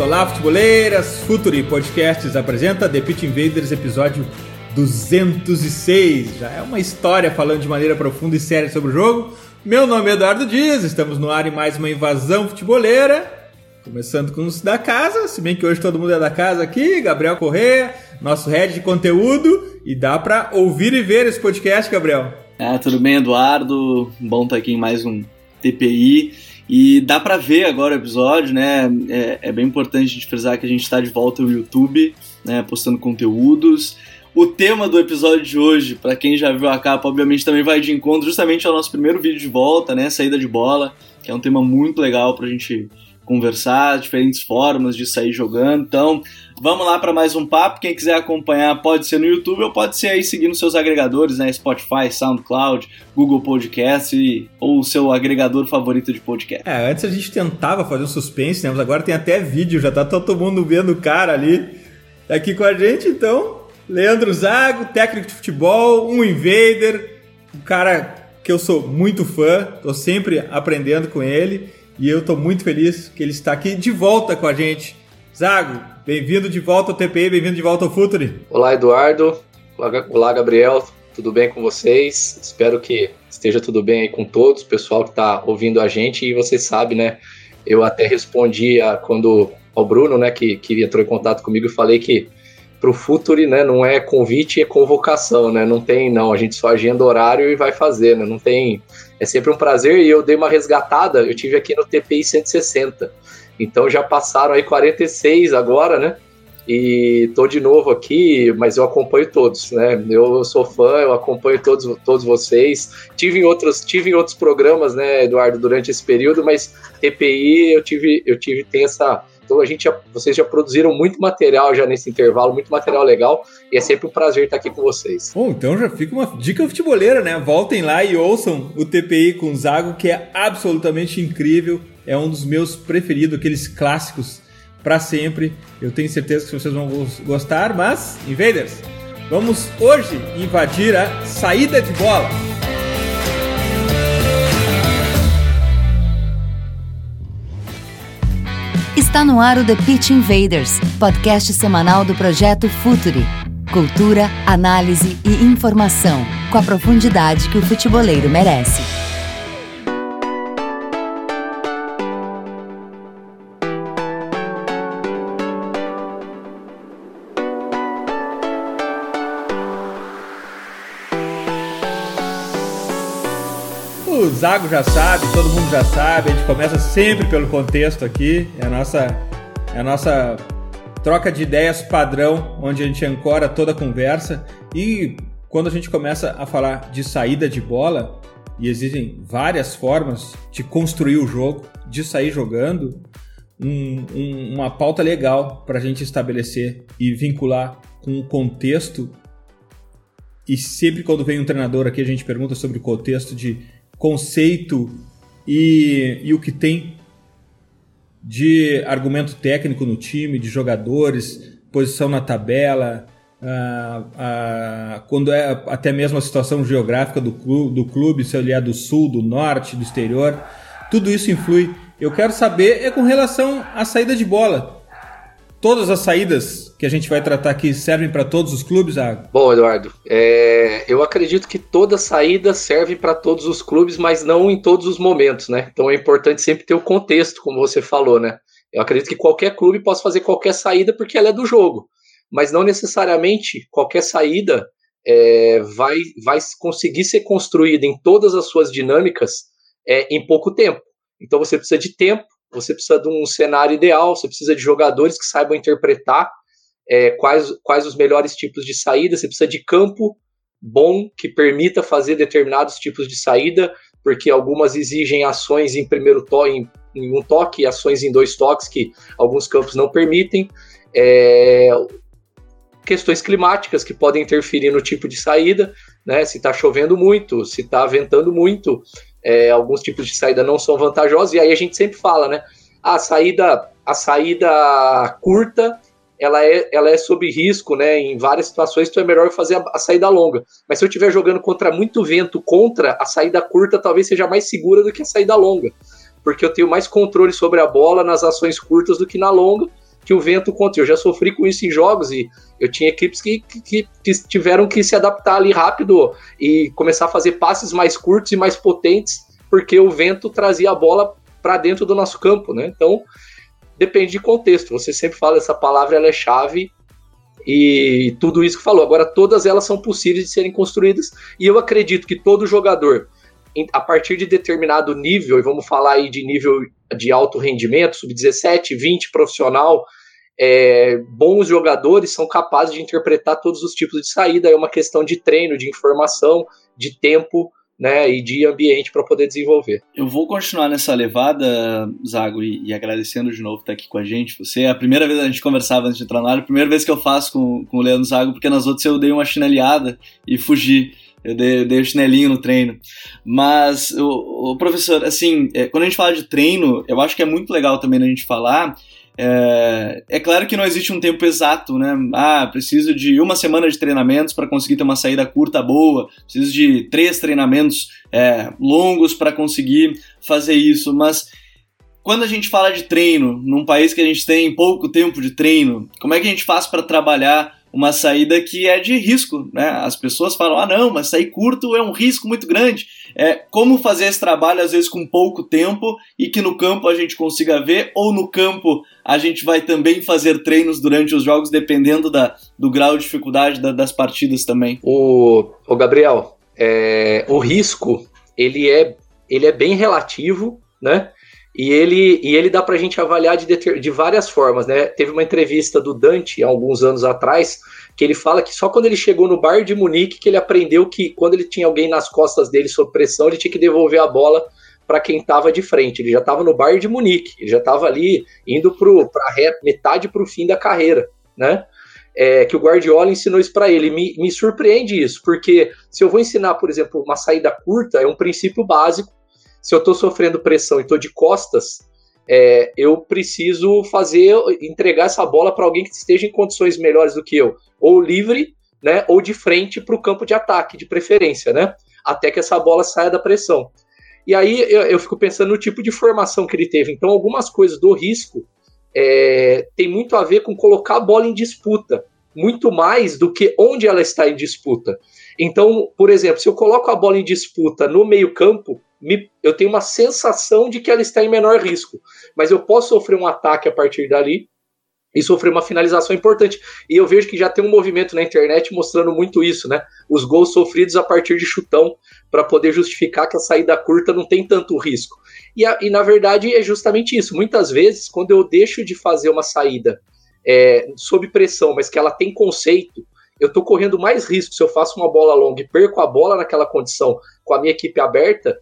Olá, futeboleiras! Futuri Podcasts apresenta The Pit Invaders, episódio 206. Já é uma história falando de maneira profunda e séria sobre o jogo. Meu nome é Eduardo Dias, estamos no ar em mais uma invasão futeboleira. Começando com os da casa, se bem que hoje todo mundo é da casa aqui. Gabriel Corrêa, nosso head de conteúdo. E dá pra ouvir e ver esse podcast, Gabriel. Ah, tudo bem, Eduardo? Bom estar aqui em mais um TPI. E dá para ver agora o episódio, né? É, é, bem importante a gente frisar que a gente está de volta no YouTube, né? Postando conteúdos. O tema do episódio de hoje, para quem já viu a capa, obviamente também vai de encontro justamente ao nosso primeiro vídeo de volta, né? Saída de bola, que é um tema muito legal pra gente conversar, diferentes formas de sair jogando. Então, vamos lá para mais um papo. Quem quiser acompanhar pode ser no YouTube ou pode ser aí seguindo seus agregadores, né? Spotify, SoundCloud, Google Podcast e, ou o seu agregador favorito de podcast. É, antes a gente tentava fazer um suspense, né? Mas agora tem até vídeo, já tá todo mundo vendo o cara ali aqui com a gente, então. Leandro Zago, técnico de futebol, um invader, um cara que eu sou muito fã, tô sempre aprendendo com ele. E eu estou muito feliz que ele está aqui de volta com a gente. Zago, bem-vindo de volta ao TPI, bem-vindo de volta ao Futuri. Olá, Eduardo. Olá, Gabriel. Tudo bem com vocês? Espero que esteja tudo bem aí com todos, o pessoal que está ouvindo a gente. E vocês sabem, né? Eu até respondi a, quando ao Bruno, né, que, que entrou em contato comigo e falei que para o Futuri, né, não é convite, é convocação, né? Não tem, não. A gente só agenda horário e vai fazer, né? Não tem é sempre um prazer e eu dei uma resgatada. Eu tive aqui no TPI 160. Então já passaram aí 46 agora, né? E tô de novo aqui, mas eu acompanho todos, né? Eu sou fã, eu acompanho todos, todos vocês. Tive em outros, tive em outros programas, né, Eduardo, durante esse período, mas TPI eu tive, eu tive tem essa então a gente já, vocês já produziram muito material já nesse intervalo, muito material legal, e é sempre um prazer estar aqui com vocês. Bom, então já fica uma dica futeboleira, né? Voltem lá e ouçam o TPI com o Zago, que é absolutamente incrível, é um dos meus preferidos, aqueles clássicos para sempre. Eu tenho certeza que vocês vão gostar, mas, invaders, vamos hoje invadir a saída de bola. Está no ar o The Pitch Invaders, podcast semanal do projeto Futuri. Cultura, análise e informação, com a profundidade que o futeboleiro merece. Zago já sabe, todo mundo já sabe, a gente começa sempre pelo contexto aqui, é a nossa, é a nossa troca de ideias padrão, onde a gente ancora toda a conversa e quando a gente começa a falar de saída de bola, e existem várias formas de construir o jogo, de sair jogando, um, um, uma pauta legal para a gente estabelecer e vincular com o contexto. E sempre quando vem um treinador aqui, a gente pergunta sobre o contexto de conceito e, e o que tem de argumento técnico no time, de jogadores, posição na tabela, ah, ah, quando é até mesmo a situação geográfica do clube, do clube, se ele é do sul, do norte, do exterior, tudo isso influi. Eu quero saber é com relação à saída de bola. Todas as saídas que a gente vai tratar aqui servem para todos os clubes, Água? Bom, Eduardo, é, eu acredito que toda saída serve para todos os clubes, mas não em todos os momentos, né? Então é importante sempre ter o contexto, como você falou, né? Eu acredito que qualquer clube possa fazer qualquer saída porque ela é do jogo, mas não necessariamente qualquer saída é, vai, vai conseguir ser construída em todas as suas dinâmicas é, em pouco tempo. Então você precisa de tempo, você precisa de um cenário ideal, você precisa de jogadores que saibam interpretar é, quais, quais os melhores tipos de saída, você precisa de campo bom que permita fazer determinados tipos de saída, porque algumas exigem ações em primeiro toque, em um toque, ações em dois toques que alguns campos não permitem. É, questões climáticas que podem interferir no tipo de saída, né? Se está chovendo muito, se está ventando muito, é, alguns tipos de saída não são vantajosos, e aí a gente sempre fala, né? A saída, a saída curta ela é, ela é sob risco, né? Em várias situações, então é melhor fazer a, a saída longa. Mas se eu estiver jogando contra muito vento contra, a saída curta talvez seja mais segura do que a saída longa. Porque eu tenho mais controle sobre a bola nas ações curtas do que na longa, que o vento contra. Eu já sofri com isso em jogos e eu tinha equipes que, que, que tiveram que se adaptar ali rápido e começar a fazer passes mais curtos e mais potentes, porque o vento trazia a bola para dentro do nosso campo, né? Então, depende de contexto. Você sempre fala essa palavra, ela é chave e tudo isso que falou. Agora, todas elas são possíveis de serem construídas e eu acredito que todo jogador, a partir de determinado nível, e vamos falar aí de nível de alto rendimento, sub-17, 20 profissional, é, bons jogadores são capazes de interpretar todos os tipos de saída. É uma questão de treino, de informação, de tempo né, e de ambiente para poder desenvolver. Eu vou continuar nessa levada, Zago, e, e, agradecendo de novo estar aqui com a gente. Você é a primeira vez que a gente conversava antes de entrar na área, a primeira vez que eu faço com, com o Leandro Zago, porque nas outras eu dei uma chinelhada e fugi. Eu dei, dei o chinelinho no treino. Mas, o, o professor, assim, é, quando a gente fala de treino, eu acho que é muito legal também a gente falar é, é, claro que não existe um tempo exato, né? Ah, preciso de uma semana de treinamentos para conseguir ter uma saída curta boa, preciso de três treinamentos é, longos para conseguir fazer isso, mas quando a gente fala de treino, num país que a gente tem pouco tempo de treino, como é que a gente faz para trabalhar uma saída que é de risco, né? As pessoas falam, ah não, mas sair curto é um risco muito grande. É como fazer esse trabalho às vezes com pouco tempo e que no campo a gente consiga ver, ou no campo a gente vai também fazer treinos durante os jogos, dependendo da, do grau de dificuldade da, das partidas também. O, o Gabriel, é, o risco ele é, ele é bem relativo, né? E ele, e ele dá para a gente avaliar de, de várias formas, né? Teve uma entrevista do Dante, alguns anos atrás, que ele fala que só quando ele chegou no bar de Munique que ele aprendeu que quando ele tinha alguém nas costas dele sob pressão, ele tinha que devolver a bola para quem estava de frente. Ele já estava no bar de Munique, ele já estava ali indo para metade para o fim da carreira, né? É, que o Guardiola ensinou isso para ele. Me, me surpreende isso, porque se eu vou ensinar, por exemplo, uma saída curta, é um princípio básico se eu estou sofrendo pressão e estou de costas, é, eu preciso fazer, entregar essa bola para alguém que esteja em condições melhores do que eu, ou livre, né, ou de frente para o campo de ataque, de preferência, né, até que essa bola saia da pressão. E aí eu, eu, fico pensando no tipo de formação que ele teve. Então, algumas coisas do risco é, tem muito a ver com colocar a bola em disputa, muito mais do que onde ela está em disputa. Então, por exemplo, se eu coloco a bola em disputa no meio-campo, me, eu tenho uma sensação de que ela está em menor risco. Mas eu posso sofrer um ataque a partir dali e sofrer uma finalização importante. E eu vejo que já tem um movimento na internet mostrando muito isso, né? Os gols sofridos a partir de chutão, para poder justificar que a saída curta não tem tanto risco. E, a, e, na verdade é justamente isso. Muitas vezes, quando eu deixo de fazer uma saída é, sob pressão, mas que ela tem conceito, eu estou correndo mais risco se eu faço uma bola longa e perco a bola naquela condição com a minha equipe aberta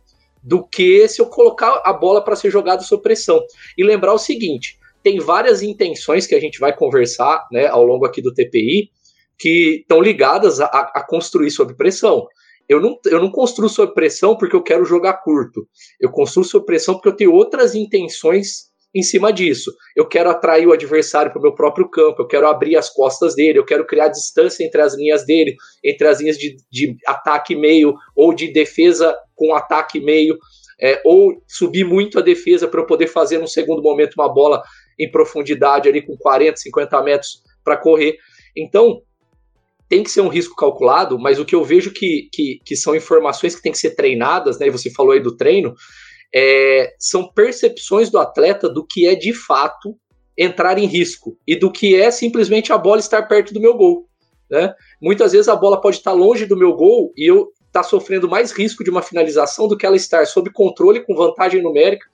do que se eu colocar a bola para ser jogada sob pressão. E lembrar o seguinte: tem várias intenções que a gente vai conversar né, ao longo aqui do TPI que estão ligadas a, a construir sob pressão. Eu não, eu não construo sob pressão porque eu quero jogar curto. Eu construo sob pressão porque eu tenho outras intenções em cima disso. Eu quero atrair o adversário para o meu próprio campo, eu quero abrir as costas dele, eu quero criar distância entre as linhas dele, entre as linhas de, de ataque meio ou de defesa com ataque meio, é, ou subir muito a defesa para eu poder fazer no segundo momento uma bola em profundidade ali com 40, 50 metros para correr. Então, tem que ser um risco calculado, mas o que eu vejo que, que, que são informações que têm que ser treinadas, né? E você falou aí do treino, é, são percepções do atleta do que é de fato entrar em risco e do que é simplesmente a bola estar perto do meu gol. Né? Muitas vezes a bola pode estar longe do meu gol e eu estar tá sofrendo mais risco de uma finalização do que ela estar sob controle com vantagem numérica,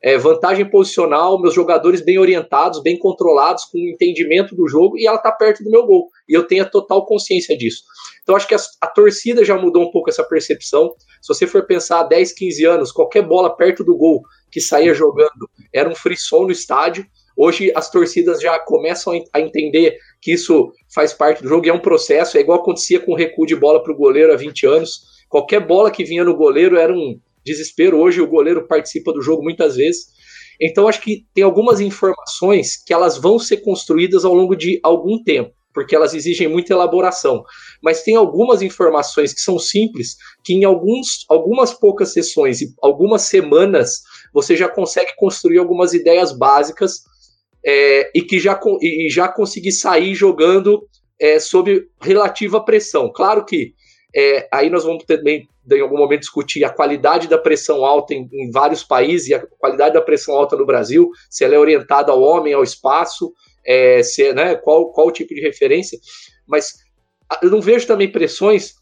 é, vantagem posicional, meus jogadores bem orientados, bem controlados, com entendimento do jogo e ela está perto do meu gol. E eu tenho a total consciência disso. Então acho que a, a, torcida já mudou um pouco essa percepção. Se você for pensar 10, 15 anos, qualquer bola perto do gol que saía jogando era um frisson no estádio. Hoje as torcidas já começam a entender que isso faz parte do jogo e é um processo, é igual acontecia com o recuo de bola para o goleiro há 20 anos. Qualquer bola que vinha no goleiro era um desespero. Hoje o goleiro participa do jogo muitas vezes. Então acho que tem algumas informações que elas vão ser construídas ao longo de algum tempo, porque elas exigem muita elaboração. Mas tem algumas informações que são simples, que em alguns, algumas poucas sessões e algumas semanas você já consegue construir algumas ideias básicas é, e que já, e já conseguir sair jogando é, sob relativa pressão. Claro que é, aí nós vamos também, em algum momento, discutir a qualidade da pressão alta em, em, vários países e a qualidade da pressão alta no Brasil, se ela é orientada ao homem, ao espaço, é, se, né, qual, qual o tipo de referência. Mas eu não vejo também pressões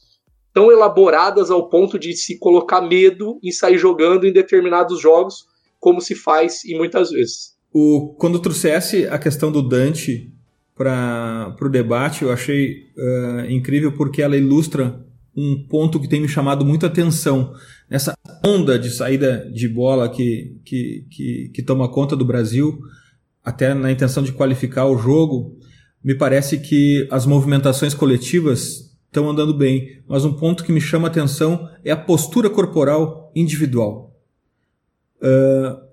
tão elaboradas ao ponto de se colocar medo em sair jogando em determinados jogos, como se faz e muitas vezes. O, quando trouxesse a questão do Dante para o debate, eu achei uh, incrível porque ela ilustra um ponto que tem me chamado muita atenção. Nessa onda de saída de bola que, que, que, que toma conta do Brasil, até na intenção de qualificar o jogo, me parece que as movimentações coletivas estão andando bem, mas um ponto que me chama atenção é a postura corporal individual. Uh,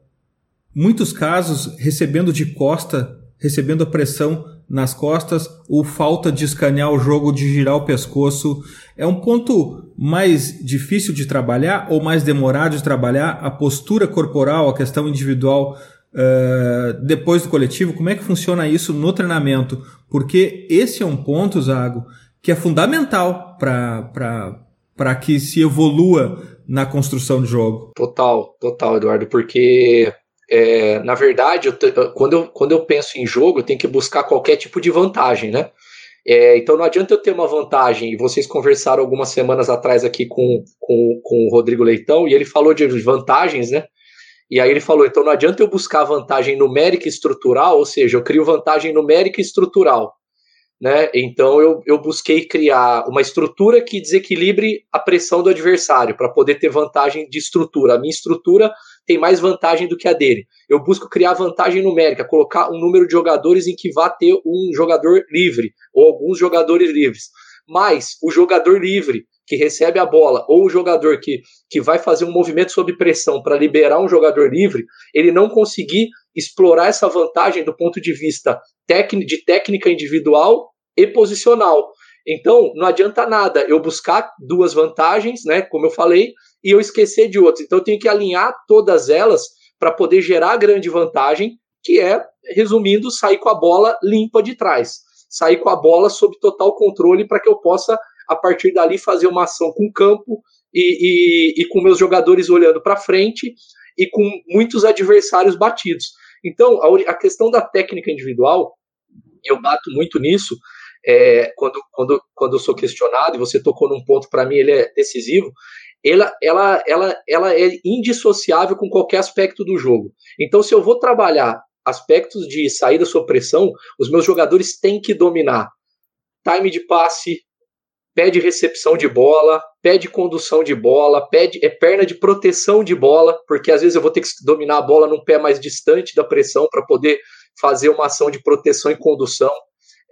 muitos casos recebendo de costa, recebendo a pressão nas costas ou falta de escanear o jogo, de girar o pescoço. É um ponto mais difícil de trabalhar ou mais demorado de trabalhar? A postura corporal, a questão individual uh, depois do coletivo? Como é que funciona isso no treinamento? Porque esse é um ponto, Zago, que é fundamental para que se evolua na construção de jogo. Total, total, Eduardo, porque é, na verdade, eu quando, eu, quando eu penso em jogo, eu tenho que buscar qualquer tipo de vantagem, né? É, então não adianta eu ter uma vantagem, e vocês conversaram algumas semanas atrás aqui com, com, com o Rodrigo Leitão, e ele falou de vantagens, né? E aí ele falou, então não adianta eu buscar vantagem numérica e estrutural, ou seja, eu crio vantagem numérica e estrutural. Né? Então eu, eu busquei criar uma estrutura que desequilibre a pressão do adversário para poder ter vantagem de estrutura. A minha estrutura tem mais vantagem do que a dele. Eu busco criar vantagem numérica, colocar um número de jogadores em que vá ter um jogador livre ou alguns jogadores livres. Mas o jogador livre que recebe a bola ou o jogador que, que vai fazer um movimento sob pressão para liberar um jogador livre, ele não conseguir explorar essa vantagem do ponto de vista de técnica individual e posicional. Então, não adianta nada eu buscar duas vantagens, né, como eu falei, e eu esquecer de outras. Então eu tenho que alinhar todas elas para poder gerar grande vantagem, que é, resumindo, sair com a bola limpa de trás. Sair com a bola sob total controle para que eu possa, a partir dali, fazer uma ação com o campo e, e, e com meus jogadores olhando para frente e com muitos adversários batidos. Então, a, a questão da técnica individual, eu bato muito nisso, é, quando, quando, quando eu sou questionado, e você tocou num ponto, para mim ele é decisivo, ela, ela, ela, ela é indissociável com qualquer aspecto do jogo. Então, se eu vou trabalhar aspectos de saída sob pressão, os meus jogadores têm que dominar time de passe, pé de recepção de bola, pé de condução de bola, pé de, é perna de proteção de bola, porque às vezes eu vou ter que dominar a bola num pé mais distante da pressão para poder fazer uma ação de proteção e condução.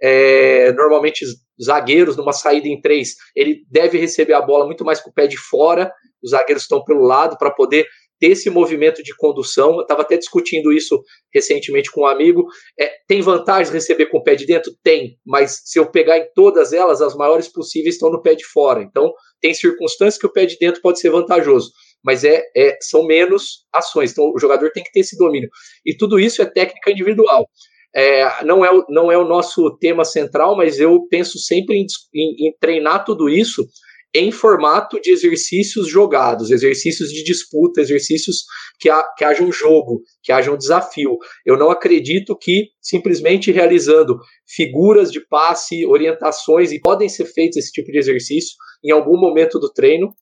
É, normalmente zagueiros numa saída em três, ele deve receber a bola muito mais com o pé de fora, os zagueiros estão pelo lado para poder ter esse movimento de condução. Eu estava até discutindo isso recentemente com um amigo. É, tem vantagens receber com o pé de dentro? Tem, mas se eu pegar em todas elas, as maiores possíveis estão no pé de fora. Então, tem circunstâncias que o pé de dentro pode ser vantajoso, mas é, é são menos ações. Então, o jogador tem que ter esse domínio. E tudo isso é técnica individual. É, não, é não é o nosso tema central, mas eu penso sempre em, em, em treinar tudo isso em formato de exercícios jogados, exercícios de disputa, exercícios que, ha, que haja um jogo, que haja um desafio. Eu não acredito que simplesmente realizando figuras de passe, orientações, e podem ser feitos esse tipo de exercício em algum momento do treino,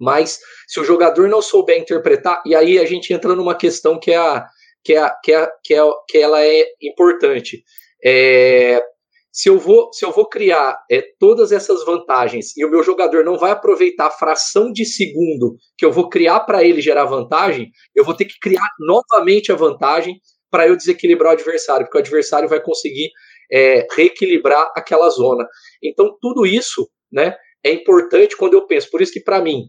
mas se o jogador não souber interpretar, e aí a gente entra numa questão que é a, que, é, que, é, que, é, que ela é importante. É, Se eu vou, se eu vou criar é, todas essas vantagens e o meu jogador não vai aproveitar a fração de segundo que eu vou criar para ele gerar vantagem, eu vou ter que criar novamente a vantagem para eu desequilibrar o adversário, porque o adversário vai conseguir é, reequilibrar aquela zona. Então, tudo isso né, é importante quando eu penso. Por isso que, para mim,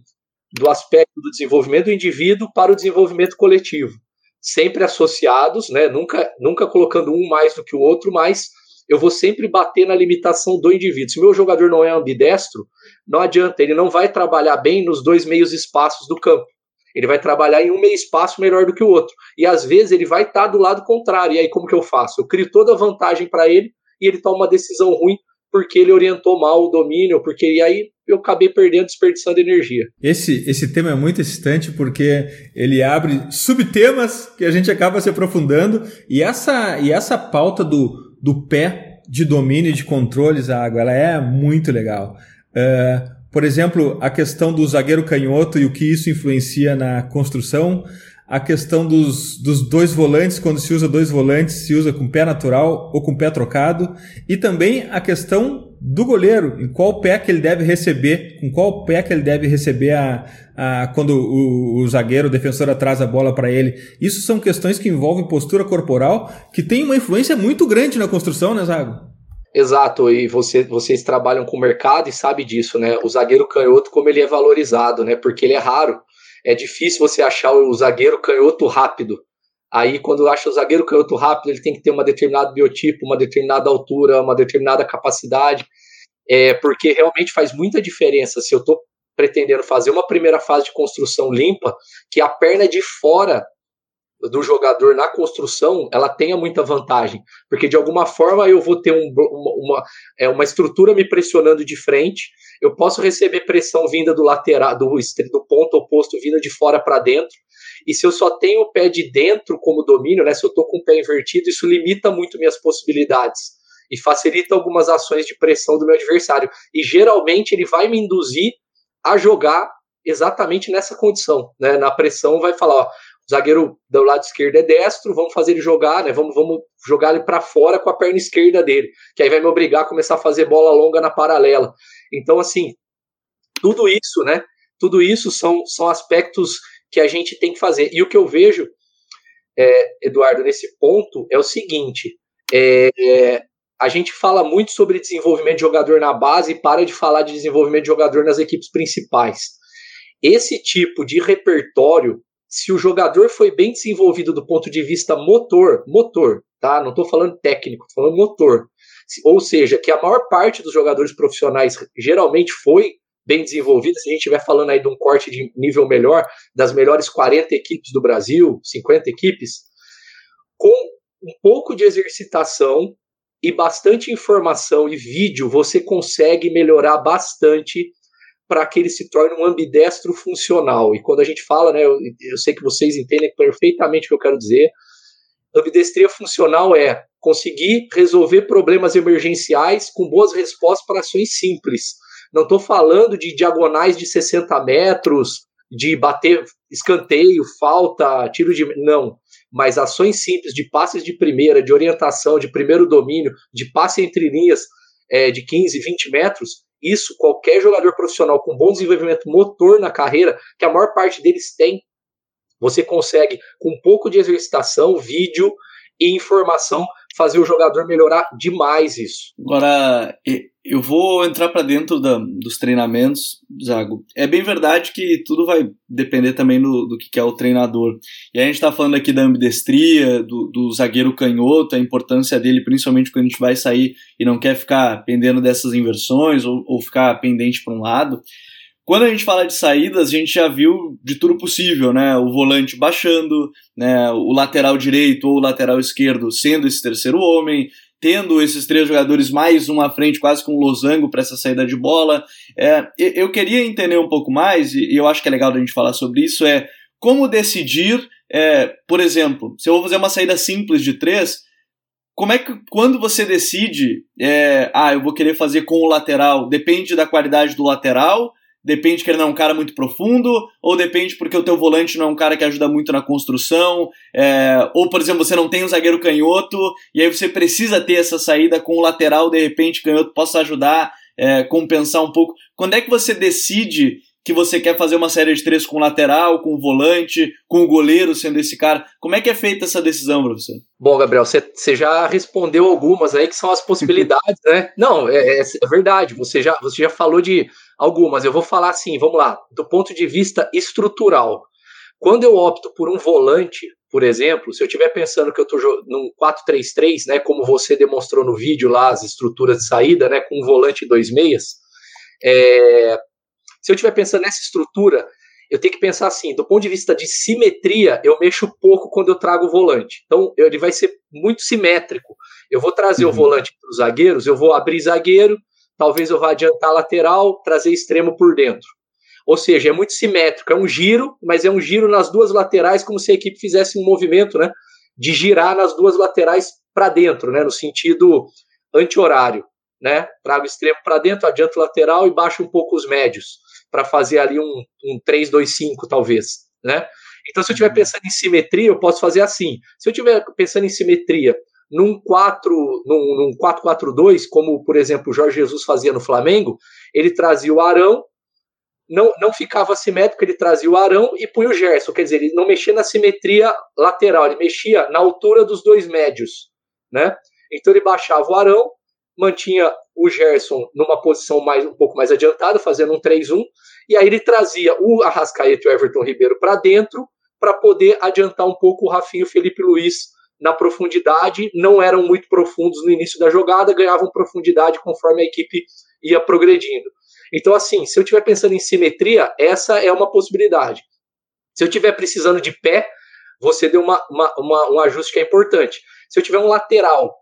do aspecto do desenvolvimento do indivíduo para o desenvolvimento coletivo, sempre associados, né, nunca, nunca colocando um mais do que o outro, mas eu vou sempre bater na limitação do indivíduo. Se o meu jogador não é ambidestro, não adianta, ele não vai trabalhar bem nos dois meios espaços do campo. Ele vai trabalhar em um meio espaço melhor do que o outro. E às vezes ele vai estar tá do lado contrário. E aí como que eu faço? Eu crio toda a vantagem para ele e ele toma uma decisão ruim porque ele orientou mal o domínio, porque e aí eu acabei perdendo, desperdiçando energia. Esse, esse tema é muito excitante porque ele abre subtemas que a gente acaba se aprofundando e essa, e essa pauta do, do pé de domínio e de controles à água, ela é muito legal. Uh, por exemplo, a questão do zagueiro canhoto e o que isso influencia na construção, a questão dos, dos dois volantes, quando se usa dois volantes, se usa com pé natural ou com pé trocado, e também a questão do goleiro, em qual pé que ele deve receber, com qual pé que ele deve receber a, a quando o, o zagueiro, o defensor atrasa a bola para ele. Isso são questões que envolvem postura corporal, que tem uma influência muito grande na construção, né, Zago? Exato, e você, vocês trabalham com o mercado e sabe disso, né? O zagueiro canhoto, como ele é valorizado, né? Porque ele é raro. É difícil você achar o zagueiro canhoto rápido. Aí, quando acha o zagueiro canhoto rápido, ele tem que ter uma determinada biotipo, uma determinada altura, uma determinada capacidade, é, porque realmente faz muita diferença se eu estou pretendendo fazer uma primeira fase de construção limpa, que a perna de fora do jogador na construção ela tenha muita vantagem, porque de alguma forma eu vou ter um, uma, uma, é, uma estrutura me pressionando de frente, eu posso receber pressão vinda do lateral, do, do ponto oposto vinda de fora para dentro, e se eu só tenho o pé de dentro como domínio, né, se eu estou com o pé invertido, isso limita muito minhas possibilidades e facilita algumas ações de pressão do meu adversário. E geralmente ele vai me induzir a jogar exatamente nessa condição, né? Na pressão vai falar, ó, o zagueiro do lado esquerdo é destro, vamos fazer ele jogar, né? Vamos, vamos jogar ele para fora com a perna esquerda dele, que aí vai me obrigar a começar a fazer bola longa na paralela. Então, assim, tudo isso, né? Tudo isso são, são aspectos que a gente tem que fazer. E o que eu vejo, é, Eduardo, nesse ponto é o seguinte: é, é, a gente fala muito sobre desenvolvimento de jogador na base e para de falar de desenvolvimento de jogador nas equipes principais. Esse tipo de repertório se o jogador foi bem desenvolvido do ponto de vista motor, motor, tá? Não estou falando técnico, estou falando motor. Ou seja, que a maior parte dos jogadores profissionais geralmente foi bem desenvolvida, se a gente estiver falando aí de um corte de nível melhor, das melhores 40 equipes do Brasil, 50 equipes, com um pouco de exercitação e bastante informação e vídeo, você consegue melhorar bastante para que ele se torne um ambidestro funcional. E quando a gente fala, né, eu, eu sei que vocês entendem perfeitamente o que eu quero dizer. Ambidestria funcional é conseguir resolver problemas emergenciais com boas respostas para ações simples. Não estou falando de diagonais de 60 metros, de bater escanteio, falta, tiro de. Não. Mas ações simples de passes de primeira, de orientação, de primeiro domínio, de passe entre linhas é, de 15, 20 metros, isso qualquer jogador profissional com bom desenvolvimento motor na carreira, que a maior parte deles tem, você consegue, com um pouco de exercitação, vídeo e informação, fazer o jogador melhorar demais isso. Agora, eu vou entrar para dentro da, dos treinamentos, Zago. É bem verdade que tudo vai depender também do, do que é o treinador. E a gente está falando aqui da ambidestria, do, do, zagueiro canhoto, a importância dele, principalmente quando a gente vai sair e não quer ficar pendendo dessas inversões ou, ou ficar pendente para um lado. Quando a gente fala de saídas, a gente já viu de tudo possível, né? O volante baixando, né? o lateral direito ou o lateral esquerdo sendo esse terceiro homem, tendo esses três jogadores mais um à frente, quase com um losango para essa saída de bola. É, eu queria entender um pouco mais, e eu acho que é legal a gente falar sobre isso, é como decidir, é, por exemplo, se eu vou fazer uma saída simples de três, como é que quando você decide, é, ah, eu vou querer fazer com o lateral, depende da qualidade do lateral, depende que ele não é um cara muito profundo, ou depende porque o teu volante não é um cara que ajuda muito na construção, é, ou por exemplo, você não tem um zagueiro canhoto, e aí você precisa ter essa saída com o lateral, de repente, canhoto possa ajudar, é, compensar um pouco. Quando é que você decide que você quer fazer uma série de três com o lateral, com o volante, com o goleiro sendo esse cara? Como é que é feita essa decisão, professor? Bom, Gabriel, você já respondeu algumas aí que são as possibilidades, né? Não, é, é, é, verdade, você já, você já falou de algumas. Eu vou falar assim, vamos lá, do ponto de vista estrutural. Quando eu opto por um volante, por exemplo, se eu estiver pensando que eu estou num 4-3-3, né, como você demonstrou no vídeo lá, as estruturas de saída, né, com um volante e dois meias, é, se eu estiver pensando nessa estrutura, eu tenho que pensar assim, do ponto de vista de simetria, eu mexo pouco quando eu trago o volante. Então, ele vai ser muito simétrico. Eu vou trazer uhum. o volante para os zagueiros, eu vou abrir zagueiro, talvez eu vá adiantar lateral, trazer extremo por dentro. Ou seja, é muito simétrico, é um giro, mas é um giro nas duas laterais, como se a equipe fizesse um movimento, né, de girar nas duas laterais para dentro, né, no sentido anti-horário, né? Trago o extremo para dentro, adianto lateral e baixo um pouco os médios para fazer ali um, um 3-2-5, talvez, né? Então, se eu estiver uhum. pensando em simetria, eu posso fazer assim. Se eu estiver pensando em simetria num 4, num, num 4-4-2, como, por exemplo, o Jorge Jesus fazia no Flamengo, ele trazia o Arão, não, não ficava simétrico, ele trazia o Arão e punha o Gerson. Quer dizer, ele não mexia na simetria lateral, ele mexia na altura dos dois médios, né? Então ele baixava o Arão, mantinha o Gerson numa posição mais um pouco mais adiantada, fazendo um 3-1, e aí ele trazia o Arrascaeta e o Everton Ribeiro para dentro para poder adiantar um pouco o Rafinho e o Felipe Luiz na profundidade, não eram muito profundos no início da jogada, ganhavam profundidade conforme a equipe ia progredindo. Então, assim, se eu estiver pensando em simetria, essa é uma possibilidade. Se eu estiver precisando de pé, você deu uma, uma, uma, um ajuste que é importante. Se eu tiver um lateral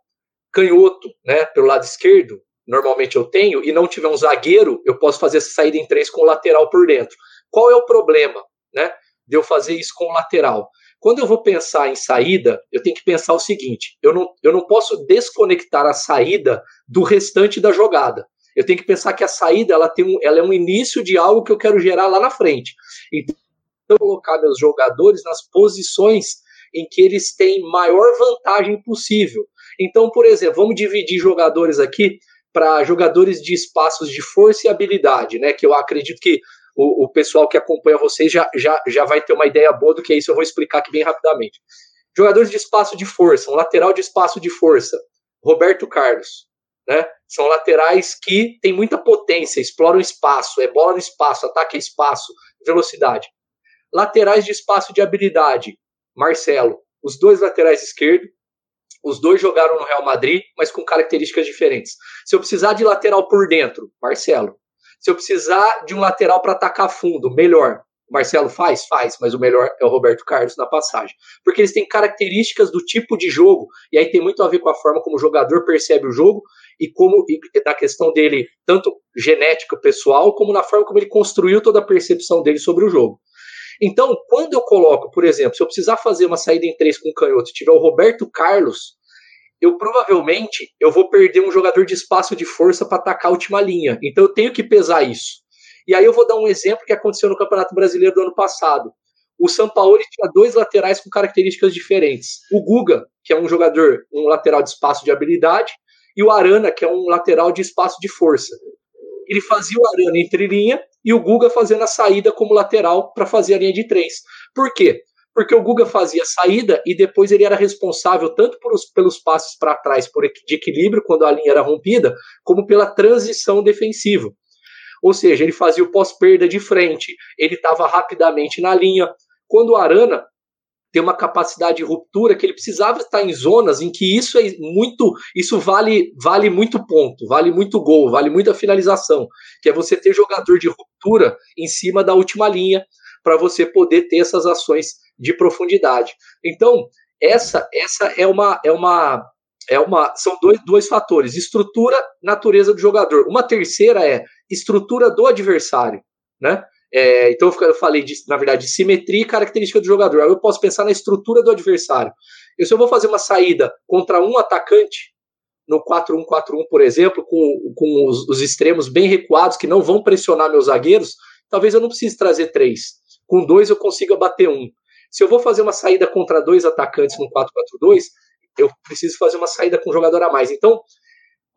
canhoto, né, pelo lado esquerdo, normalmente eu tenho, e não tiver um zagueiro, eu posso fazer essa saída em três com o lateral por dentro. Qual é o problema, né, de eu fazer isso com o lateral? Quando eu vou pensar em saída, eu tenho que pensar o seguinte: eu não, eu não posso desconectar a saída do restante da jogada. Eu tenho que pensar que a saída ela, tem um, ela é um início de algo que eu quero gerar lá na frente. Então, colocar meus jogadores nas posições em que eles têm maior vantagem possível. Então, por exemplo, vamos dividir jogadores aqui para jogadores de espaços de força e habilidade, né? Que eu acredito que o, o, pessoal que acompanha vocês já, já, já vai ter uma ideia boa do que é isso. Eu vou explicar aqui bem rapidamente. Jogadores de espaço de força, um lateral de espaço de força, Roberto Carlos, né? São laterais que têm muita potência, exploram espaço, é bola no espaço, ataque a espaço, velocidade. Laterais de espaço de habilidade, Marcelo, os dois laterais esquerdos, os dois jogaram no Real Madrid, mas com características diferentes. Se eu precisar de lateral por dentro, Marcelo. Se eu precisar de um lateral para atacar fundo, melhor. O Marcelo faz? Faz, mas o melhor é o Roberto Carlos na passagem. Porque eles têm características do tipo de jogo, e aí tem muito a ver com a forma como o jogador percebe o jogo e como e da questão dele, tanto genética pessoal, como na forma como ele construiu toda a percepção dele sobre o jogo. Então, quando eu coloco, por exemplo, se eu precisar fazer uma saída em três com canhoto e tiver o Roberto Carlos, eu provavelmente eu vou perder um jogador de espaço de força para atacar a última linha. Então eu tenho que pesar isso. E aí eu vou dar um exemplo que aconteceu no Campeonato Brasileiro do ano passado. O São Paulo tinha dois laterais com características diferentes. O Guga, que é um jogador, um lateral de espaço de habilidade, e o Arana, que é um lateral de espaço de força. Ele fazia o Arana entre linha e o Guga fazendo a saída como lateral para fazer a linha de três. Por quê? Porque o Guga fazia a saída e depois ele era responsável tanto os, pelos passes para trás por, de equilíbrio quando a linha era rompida, como pela transição defensiva. Ou seja, ele fazia o pós-perda de frente, ele estava rapidamente na linha. Quando o Arana tem uma capacidade de ruptura que ele precisava estar em zonas em que isso é muito, isso vale vale muito ponto, vale muito gol, vale muita finalização, que é você ter jogador de ruptura em cima da última linha para você poder ter essas ações de profundidade. Então, essa essa é uma é uma é uma são dois, dois fatores, estrutura, natureza do jogador. Uma terceira é estrutura do adversário, né? É, então eu falei, de, na verdade, de simetria e característica do jogador. Aí eu posso pensar na estrutura do adversário. Eu, se eu vou fazer uma saída contra um atacante, no 4-1-4-1, por exemplo, com, com os, os, extremos bem recuados que não vão pressionar meus zagueiros, talvez eu não precise trazer três. Com dois eu consiga bater um. Se eu vou fazer uma saída contra dois atacantes no 4-4-2, eu preciso fazer uma saída com um jogador a mais. Então,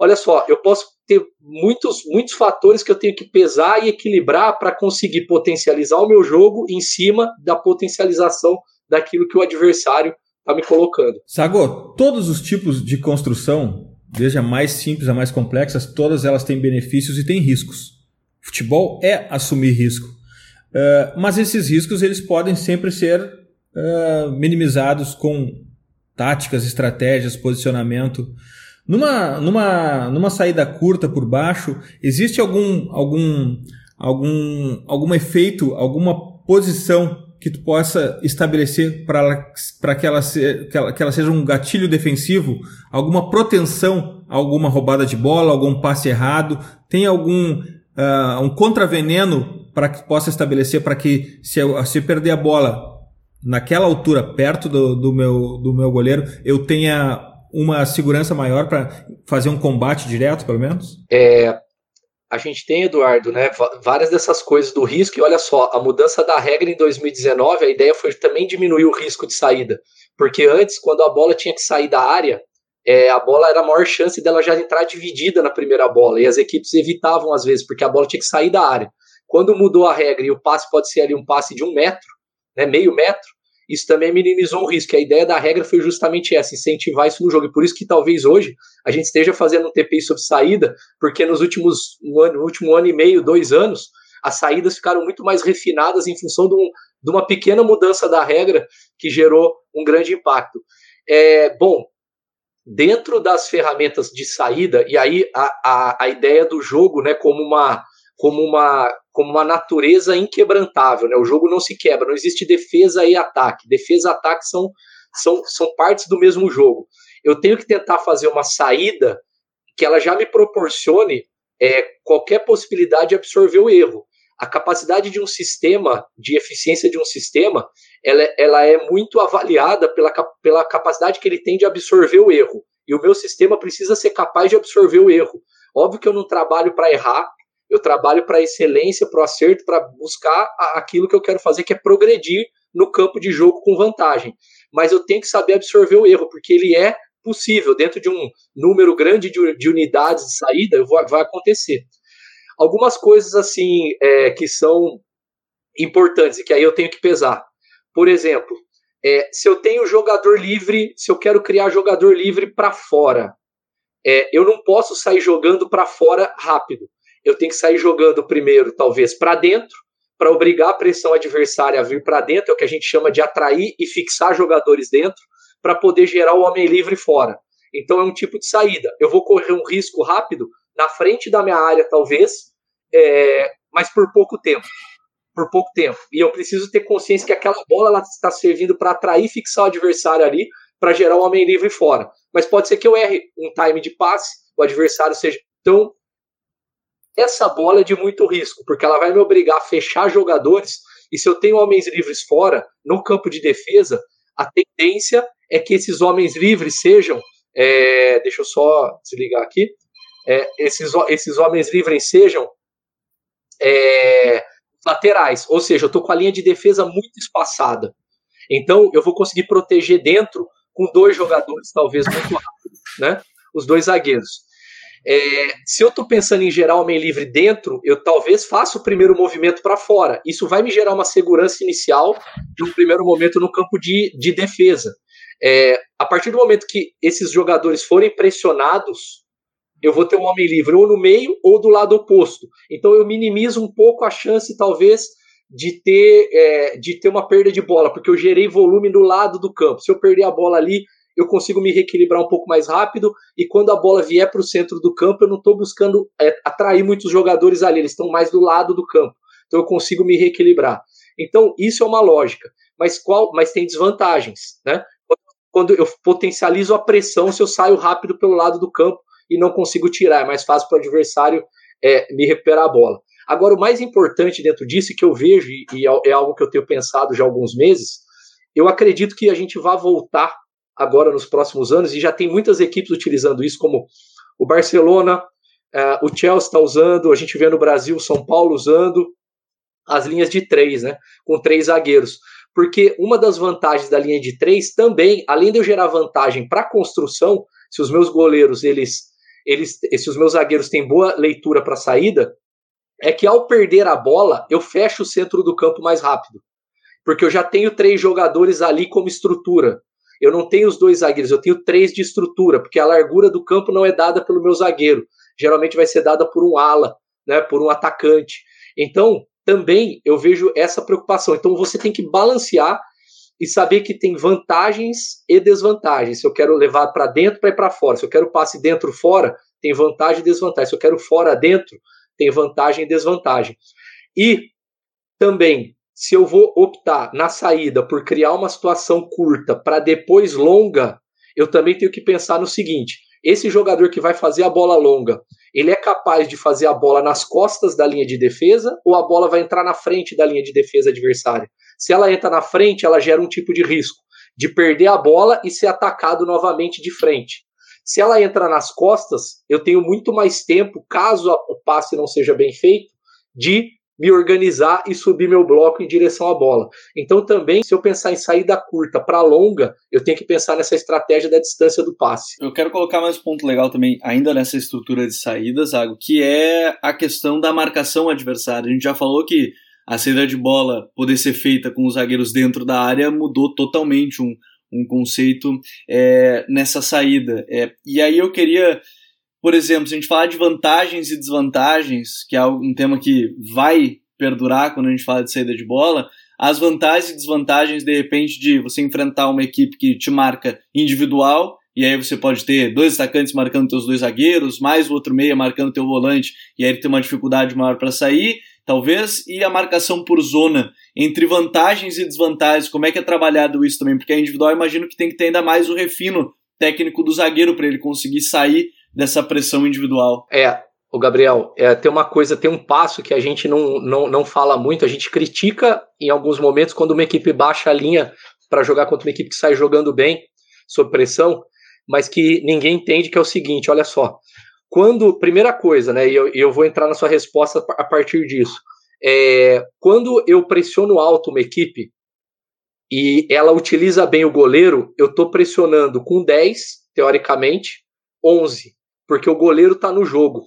olha só, eu posso ter muitos, muitos fatores que eu tenho que pesar e equilibrar para conseguir potencializar o meu jogo em cima da potencialização daquilo que o adversário está me colocando. Sago, todos os tipos de construção, desde a mais simples a mais complexa, todas elas têm benefícios e têm riscos. Futebol é assumir risco. Uh, mas esses riscos eles podem sempre ser uh, minimizados com táticas, estratégias, posicionamento. Numa, numa, numa saída curta por baixo, existe algum, algum, algum, algum efeito, alguma posição que tu possa estabelecer para que, ela se, que, ela, que ela seja um gatilho defensivo, alguma proteção, alguma roubada de bola, algum passe errado, tem algum uh, um contraveneno para que possa estabelecer para que se, se perder a bola naquela altura perto do, do, meu, do meu goleiro eu tenha uma segurança maior para fazer um combate direto, pelo menos? É, a gente tem, Eduardo, né, várias dessas coisas do risco, e olha só, a mudança da regra em 2019, a ideia foi também diminuir o risco de saída. Porque antes, quando a bola tinha que sair da área, é, a bola era a maior chance dela já entrar dividida na primeira bola, e as equipes evitavam às vezes, porque a bola tinha que sair da área. Quando mudou a regra e o passe pode ser ali um passe de um metro, né, meio metro, isso também minimizou o risco. A ideia da regra foi justamente essa, incentivar isso no jogo. E por isso que talvez hoje a gente esteja fazendo um TPI sobre saída, porque nos últimos um ano, no último ano e meio, dois anos, as saídas ficaram muito mais refinadas em função de, um, de uma pequena mudança da regra que gerou um grande impacto. É, bom, dentro das ferramentas de saída, e aí a, a, a ideia do jogo né, como uma como uma, como uma natureza inquebrantável. Né? O jogo não se quebra, não existe defesa e ataque. Defesa e ataque são, são, são partes do mesmo jogo. Eu tenho que tentar fazer uma saída que ela já me proporcione é, qualquer possibilidade de absorver o erro. A capacidade de um sistema, de eficiência de um sistema, ela, ela é muito avaliada pela, pela capacidade que ele tem de absorver o erro. E o meu sistema precisa ser capaz de absorver o erro. Óbvio que eu não trabalho para errar, eu trabalho para excelência, para o acerto, para buscar aquilo que eu quero fazer, que é progredir no campo de jogo com vantagem. Mas eu tenho que saber absorver o erro, porque ele é possível. Dentro de um número grande de, de unidades de saída, vou, vai acontecer. Algumas coisas assim é, que são importantes e que aí eu tenho que pesar. Por exemplo, é, se eu tenho jogador livre, se eu quero criar jogador livre para fora, é, eu não posso sair jogando para fora rápido eu tenho que sair jogando primeiro, talvez, para dentro, para obrigar a pressão adversária a vir para dentro, é o que a gente chama de atrair e fixar jogadores dentro, para poder gerar o homem livre fora. Então é um tipo de saída. Eu vou correr um risco rápido na frente da minha área, talvez, é, mas por pouco tempo. Por pouco tempo. E eu preciso ter consciência que aquela bola ela está servindo para atrair e fixar o adversário ali, para gerar o homem livre fora. Mas pode ser que eu erre um time de passe, o adversário seja tão essa bola é de muito risco, porque ela vai me obrigar a fechar jogadores, e se eu tenho homens livres fora, no campo de defesa, a tendência é que esses homens livres sejam. É, deixa eu só desligar aqui. É, esses, esses homens livres sejam é, laterais, ou seja, eu estou com a linha de defesa muito espaçada. Então, eu vou conseguir proteger dentro com dois jogadores, talvez muito rápido, né? Os dois zagueiros. É, se eu estou pensando em gerar homem livre dentro, eu talvez faça o primeiro movimento para fora. Isso vai me gerar uma segurança inicial de um primeiro momento no campo de, de defesa. É, a partir do momento que esses jogadores forem pressionados, eu vou ter um homem livre ou no meio ou do lado oposto. Então eu minimizo um pouco a chance, talvez, de ter, é, de ter uma perda de bola, porque eu gerei volume no lado do campo. Se eu perder a bola ali, eu consigo me reequilibrar um pouco mais rápido e quando a bola vier para o centro do campo, eu não estou buscando é, atrair muitos jogadores ali, eles estão mais do lado do campo. Então eu consigo me reequilibrar. Então isso é uma lógica, mas qual? Mas tem desvantagens, né? Quando eu potencializo a pressão, se eu saio rápido pelo lado do campo e não consigo tirar, é mais fácil para o adversário é, me recuperar a bola. Agora, o mais importante dentro disso, que eu vejo, e é, é algo que eu tenho pensado já há alguns meses, eu acredito que a gente vai voltar agora nos próximos anos, e já tem muitas equipes utilizando isso, como o Barcelona, uh, o Chelsea está usando, a gente vê no Brasil o São Paulo usando as linhas de três, né? Com três zagueiros. Porque uma das vantagens da linha de três também, além de eu gerar vantagem para a construção, se os meus goleiros, eles, eles, se os meus zagueiros têm boa leitura para saída, é que ao perder a bola, eu fecho o centro do campo mais rápido. Porque eu já tenho três jogadores ali como estrutura. Eu não tenho os dois zagueiros, eu tenho três de estrutura, porque a largura do campo não é dada pelo meu zagueiro. Geralmente vai ser dada por um ala, né, por um atacante. Então, também eu vejo essa preocupação. Então, você tem que balancear e saber que tem vantagens e desvantagens. Se eu quero levar para dentro, para ir para fora. Se eu quero passe dentro fora, tem vantagem e desvantagem. Se eu quero fora dentro, tem vantagem e desvantagem. E também, se eu vou optar na saída por criar uma situação curta para depois longa, eu também tenho que pensar no seguinte: esse jogador que vai fazer a bola longa, ele é capaz de fazer a bola nas costas da linha de defesa ou a bola vai entrar na frente da linha de defesa adversária? Se ela entra na frente, ela gera um tipo de risco de perder a bola e ser atacado novamente de frente. Se ela entra nas costas, eu tenho muito mais tempo, caso o passe não seja bem feito, de me organizar e subir meu bloco em direção à bola. Então também, se eu pensar em saída curta para longa, eu tenho que pensar nessa estratégia da distância do passe. Eu quero colocar mais um ponto legal também, ainda nessa estrutura de saídas, Zago, que é a questão da marcação adversária. A gente já falou que a saída de bola poder ser feita com os zagueiros dentro da área mudou totalmente um, um conceito é, nessa saída. É, e aí eu queria, por exemplo, se a gente falar de vantagens e desvantagens, que é um tema que vai perdurar quando a gente fala de saída de bola, as vantagens e desvantagens, de repente, de você enfrentar uma equipe que te marca individual, e aí você pode ter dois atacantes marcando teus dois zagueiros, mais o outro meia marcando teu volante, e aí ele tem uma dificuldade maior para sair, talvez, e a marcação por zona, entre vantagens e desvantagens, como é que é trabalhado isso também? Porque a individual imagino que tem que ter ainda mais o refino técnico do zagueiro para ele conseguir sair dessa pressão individual. É, o Gabriel, é, tem uma coisa, tem um passo que a gente não, não, não fala muito, a gente critica em alguns momentos quando uma equipe baixa a linha para jogar contra uma equipe que sai jogando bem, sob pressão, mas que ninguém entende que é o seguinte, olha só, quando, primeira coisa, né, e eu, eu vou entrar na sua resposta a partir disso. É, quando eu pressiono alto uma equipe e ela utiliza bem o goleiro, eu estou pressionando com 10, teoricamente, 11, porque o goleiro está no jogo.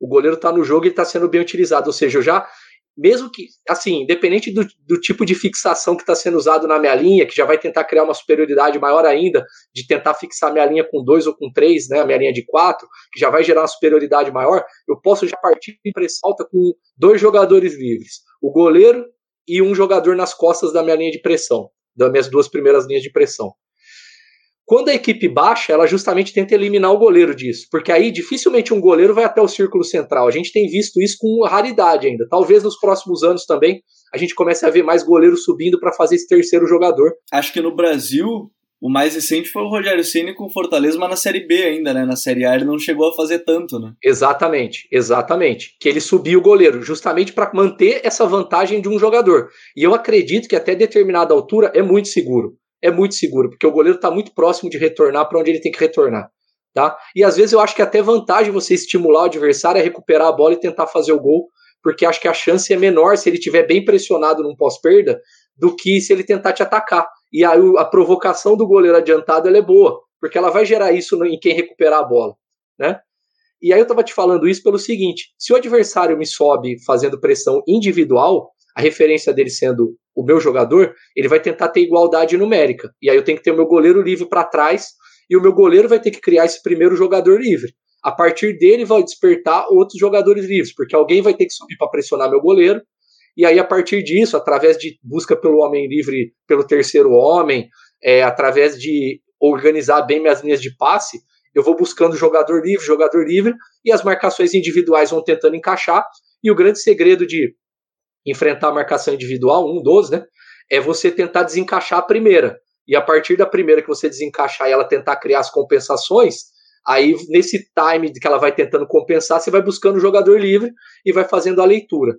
O goleiro está no jogo e está sendo bem utilizado. Ou seja, eu já mesmo que, assim, independente do, do tipo de fixação que está sendo usado na minha linha, que já vai tentar criar uma superioridade maior ainda, de tentar fixar minha linha com dois ou com três, né, a minha linha de quatro, que já vai gerar uma superioridade maior, eu posso já partir de pressão alta com dois jogadores livres, o goleiro e um jogador nas costas da minha linha de pressão, das minhas duas primeiras linhas de pressão. Quando a equipe baixa, ela justamente tenta eliminar o goleiro disso, porque aí dificilmente um goleiro vai até o círculo central. A gente tem visto isso com raridade ainda. Talvez nos próximos anos também a gente comece a ver mais goleiros subindo para fazer esse terceiro jogador. Acho que no Brasil o mais recente foi o Rogério Ceni com o Fortaleza, mas na Série B ainda, né? Na Série A ele não chegou a fazer tanto, né? Exatamente, exatamente. Que ele subiu o goleiro, justamente para manter essa vantagem de um jogador. E eu acredito que até determinada altura é muito seguro é muito seguro, porque o goleiro está muito próximo de retornar para onde ele tem que retornar. Tá? E às vezes eu acho que é até vantagem você estimular o adversário a recuperar a bola e tentar fazer o gol, porque acho que a chance é menor se ele estiver bem pressionado num pós-perda do que se ele tentar te atacar. E a, a provocação do goleiro adiantado é boa, porque ela vai gerar isso em quem recuperar a bola. Né? E aí eu estava te falando isso pelo seguinte: se o adversário me sobe fazendo pressão individual, a referência dele sendo o meu jogador, ele vai tentar ter igualdade numérica. E aí eu tenho que ter o meu goleiro livre para trás e o meu goleiro vai ter que criar esse primeiro jogador livre. A partir dele vai despertar outros jogadores livres, porque alguém vai ter que subir para pressionar meu goleiro. E aí, a partir disso, através de busca pelo homem livre, pelo terceiro homem, é, através de organizar bem minhas linhas de passe, eu vou buscando jogador livre, jogador livre, e as marcações individuais vão tentando encaixar. E o grande segredo de enfrentar a marcação individual, um dos, né? É você tentar desencaixar a primeira. E a partir da primeira que você desencaixar e ela tentar criar as compensações, aí nesse time que ela vai tentando compensar, você vai buscando o jogador livre e vai fazendo a leitura.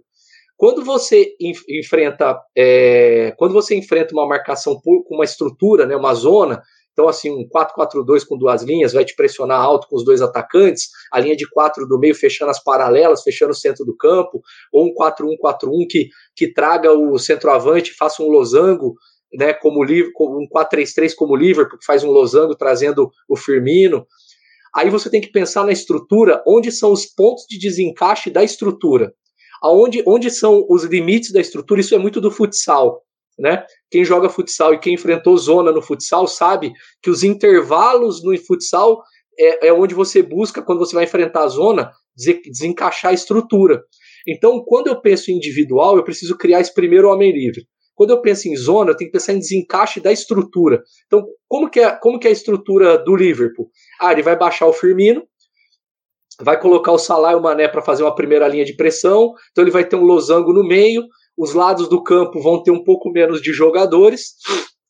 Quando você enfrenta, é, quando você enfrenta uma marcação com uma estrutura, né, uma zona, Então, assim, um 4-4-2 com duas linhas vai te pressionar alto com os dois atacantes, a linha de quatro do meio fechando as paralelas, fechando o centro do campo, ou um 4-1-4-1 que, que traga o centroavante, faça um losango, né, como um 4-3-3 como o Liverpool, que faz um losango trazendo o Firmino. Aí você tem que pensar na estrutura, onde são os pontos de desencaixe da estrutura. Aonde, onde são os limites da estrutura, isso é muito do futsal. Né? Quem joga futsal e quem enfrentou zona no futsal sabe que os intervalos no futsal é, é onde você busca, quando você vai enfrentar a zona, desencaixar a estrutura. Então, quando eu penso em individual, eu preciso criar esse primeiro homem livre. Quando eu penso em zona, eu tenho que pensar em desencaixe da estrutura. Então, como que é, como que é a estrutura do Liverpool? Ah, ele vai baixar o Firmino, vai colocar o Salah e o Mané para fazer uma primeira linha de pressão, então ele vai ter um losango no meio, os lados do campo vão ter um pouco menos de jogadores,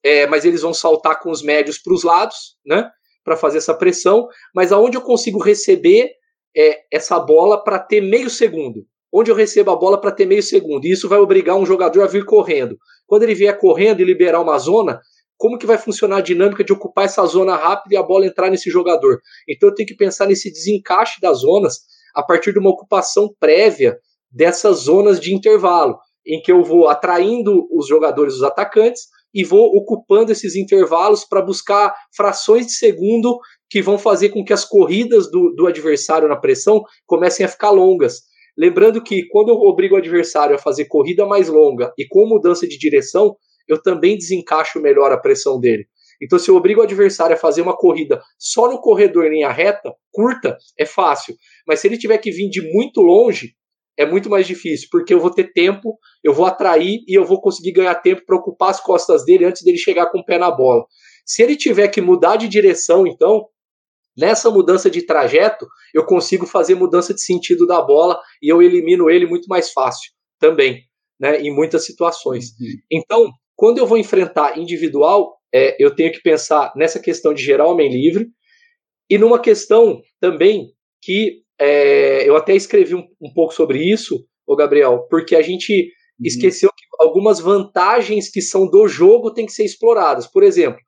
é, mas eles vão saltar com os médios para os lados, né? Para fazer essa pressão. Mas aonde eu consigo receber é, essa bola para ter meio segundo? Onde eu recebo a bola para ter meio segundo? E isso vai obrigar um jogador a vir correndo. Quando ele vier correndo e liberar uma zona, como que vai funcionar a dinâmica de ocupar essa zona rápida e a bola entrar nesse jogador? Então eu tenho que pensar nesse desencaixe das zonas a partir de uma ocupação prévia dessas zonas de intervalo em que eu vou atraindo os jogadores, os atacantes, e vou ocupando esses intervalos para buscar frações de segundo que vão fazer com que as corridas do, do adversário na pressão comecem a ficar longas. Lembrando que quando eu obrigo o adversário a fazer corrida mais longa e com mudança de direção, eu também desencaixo melhor a pressão dele. Então, se eu obrigo o adversário a fazer uma corrida só no corredor em linha reta, curta, é fácil. Mas se ele tiver que vir de muito longe, é muito mais difícil, porque eu vou ter tempo, eu vou atrair e eu vou conseguir ganhar tempo para ocupar as costas dele antes dele chegar com o pé na bola. Se ele tiver que mudar de direção, então, nessa mudança de trajeto, eu consigo fazer mudança de sentido da bola e eu elimino ele muito mais fácil também, né, em muitas situações. Uhum. Então, quando eu vou enfrentar individual, é, eu tenho que pensar nessa questão de gerar homem livre e numa questão também que é, eu até escrevi um, um, pouco sobre isso, o Gabriel, porque a gente uhum. esqueceu que algumas vantagens que são do jogo têm que ser exploradas. Por exemplo,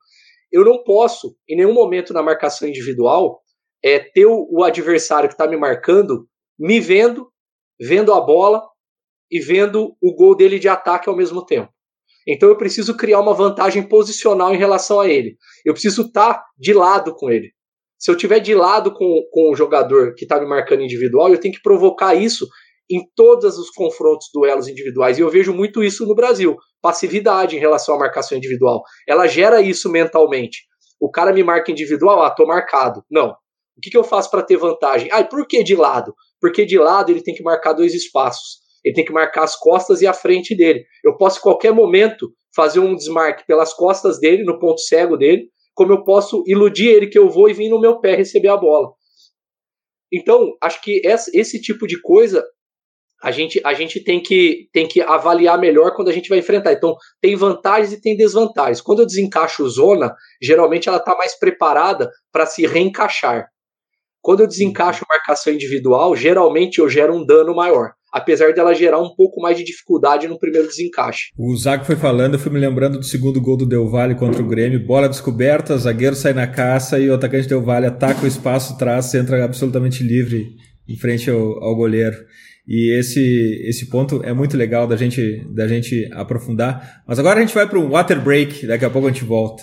eu não posso, em nenhum momento na marcação individual, é, ter o, o adversário que está me marcando me vendo, vendo a bola e vendo o gol dele de ataque ao mesmo tempo. Então eu preciso criar uma vantagem posicional em relação a ele. Eu preciso estar tá de lado com ele. Se eu tiver de lado com, com o jogador que está me marcando individual, eu tenho que provocar isso em todos os confrontos, duelos individuais. E eu vejo muito isso no Brasil. Passividade em relação à marcação individual. Ela gera isso mentalmente. O cara me marca individual, ah, tô marcado. Não. O que, que eu faço para ter vantagem? Ah, por que de lado? Porque de lado ele tem que marcar dois espaços. Ele tem que marcar as costas e a frente dele. Eu posso, em qualquer momento, fazer um desmarque pelas costas dele, no ponto cego dele, como eu posso iludir ele que eu vou e vir no meu pé receber a bola. Então, acho que esse tipo de coisa a gente, a gente tem, que, tem que avaliar melhor quando a gente vai enfrentar. Então, tem vantagens e tem desvantagens. Quando eu desencaixo zona, geralmente ela está mais preparada para se reencaixar. Quando eu desencaixo marcação individual, geralmente eu gero um dano maior apesar dela gerar um pouco mais de dificuldade no primeiro desencaixe. O Zago foi falando, eu fui me lembrando do segundo gol do Del Valle contra o Grêmio, bola descoberta, zagueiro sai na caça e o atacante Del Valle ataca o espaço, traz, entra absolutamente livre em frente ao, ao goleiro. E esse, esse ponto é muito legal da gente, da gente aprofundar. Mas agora a gente vai para um water break, daqui a pouco a gente volta.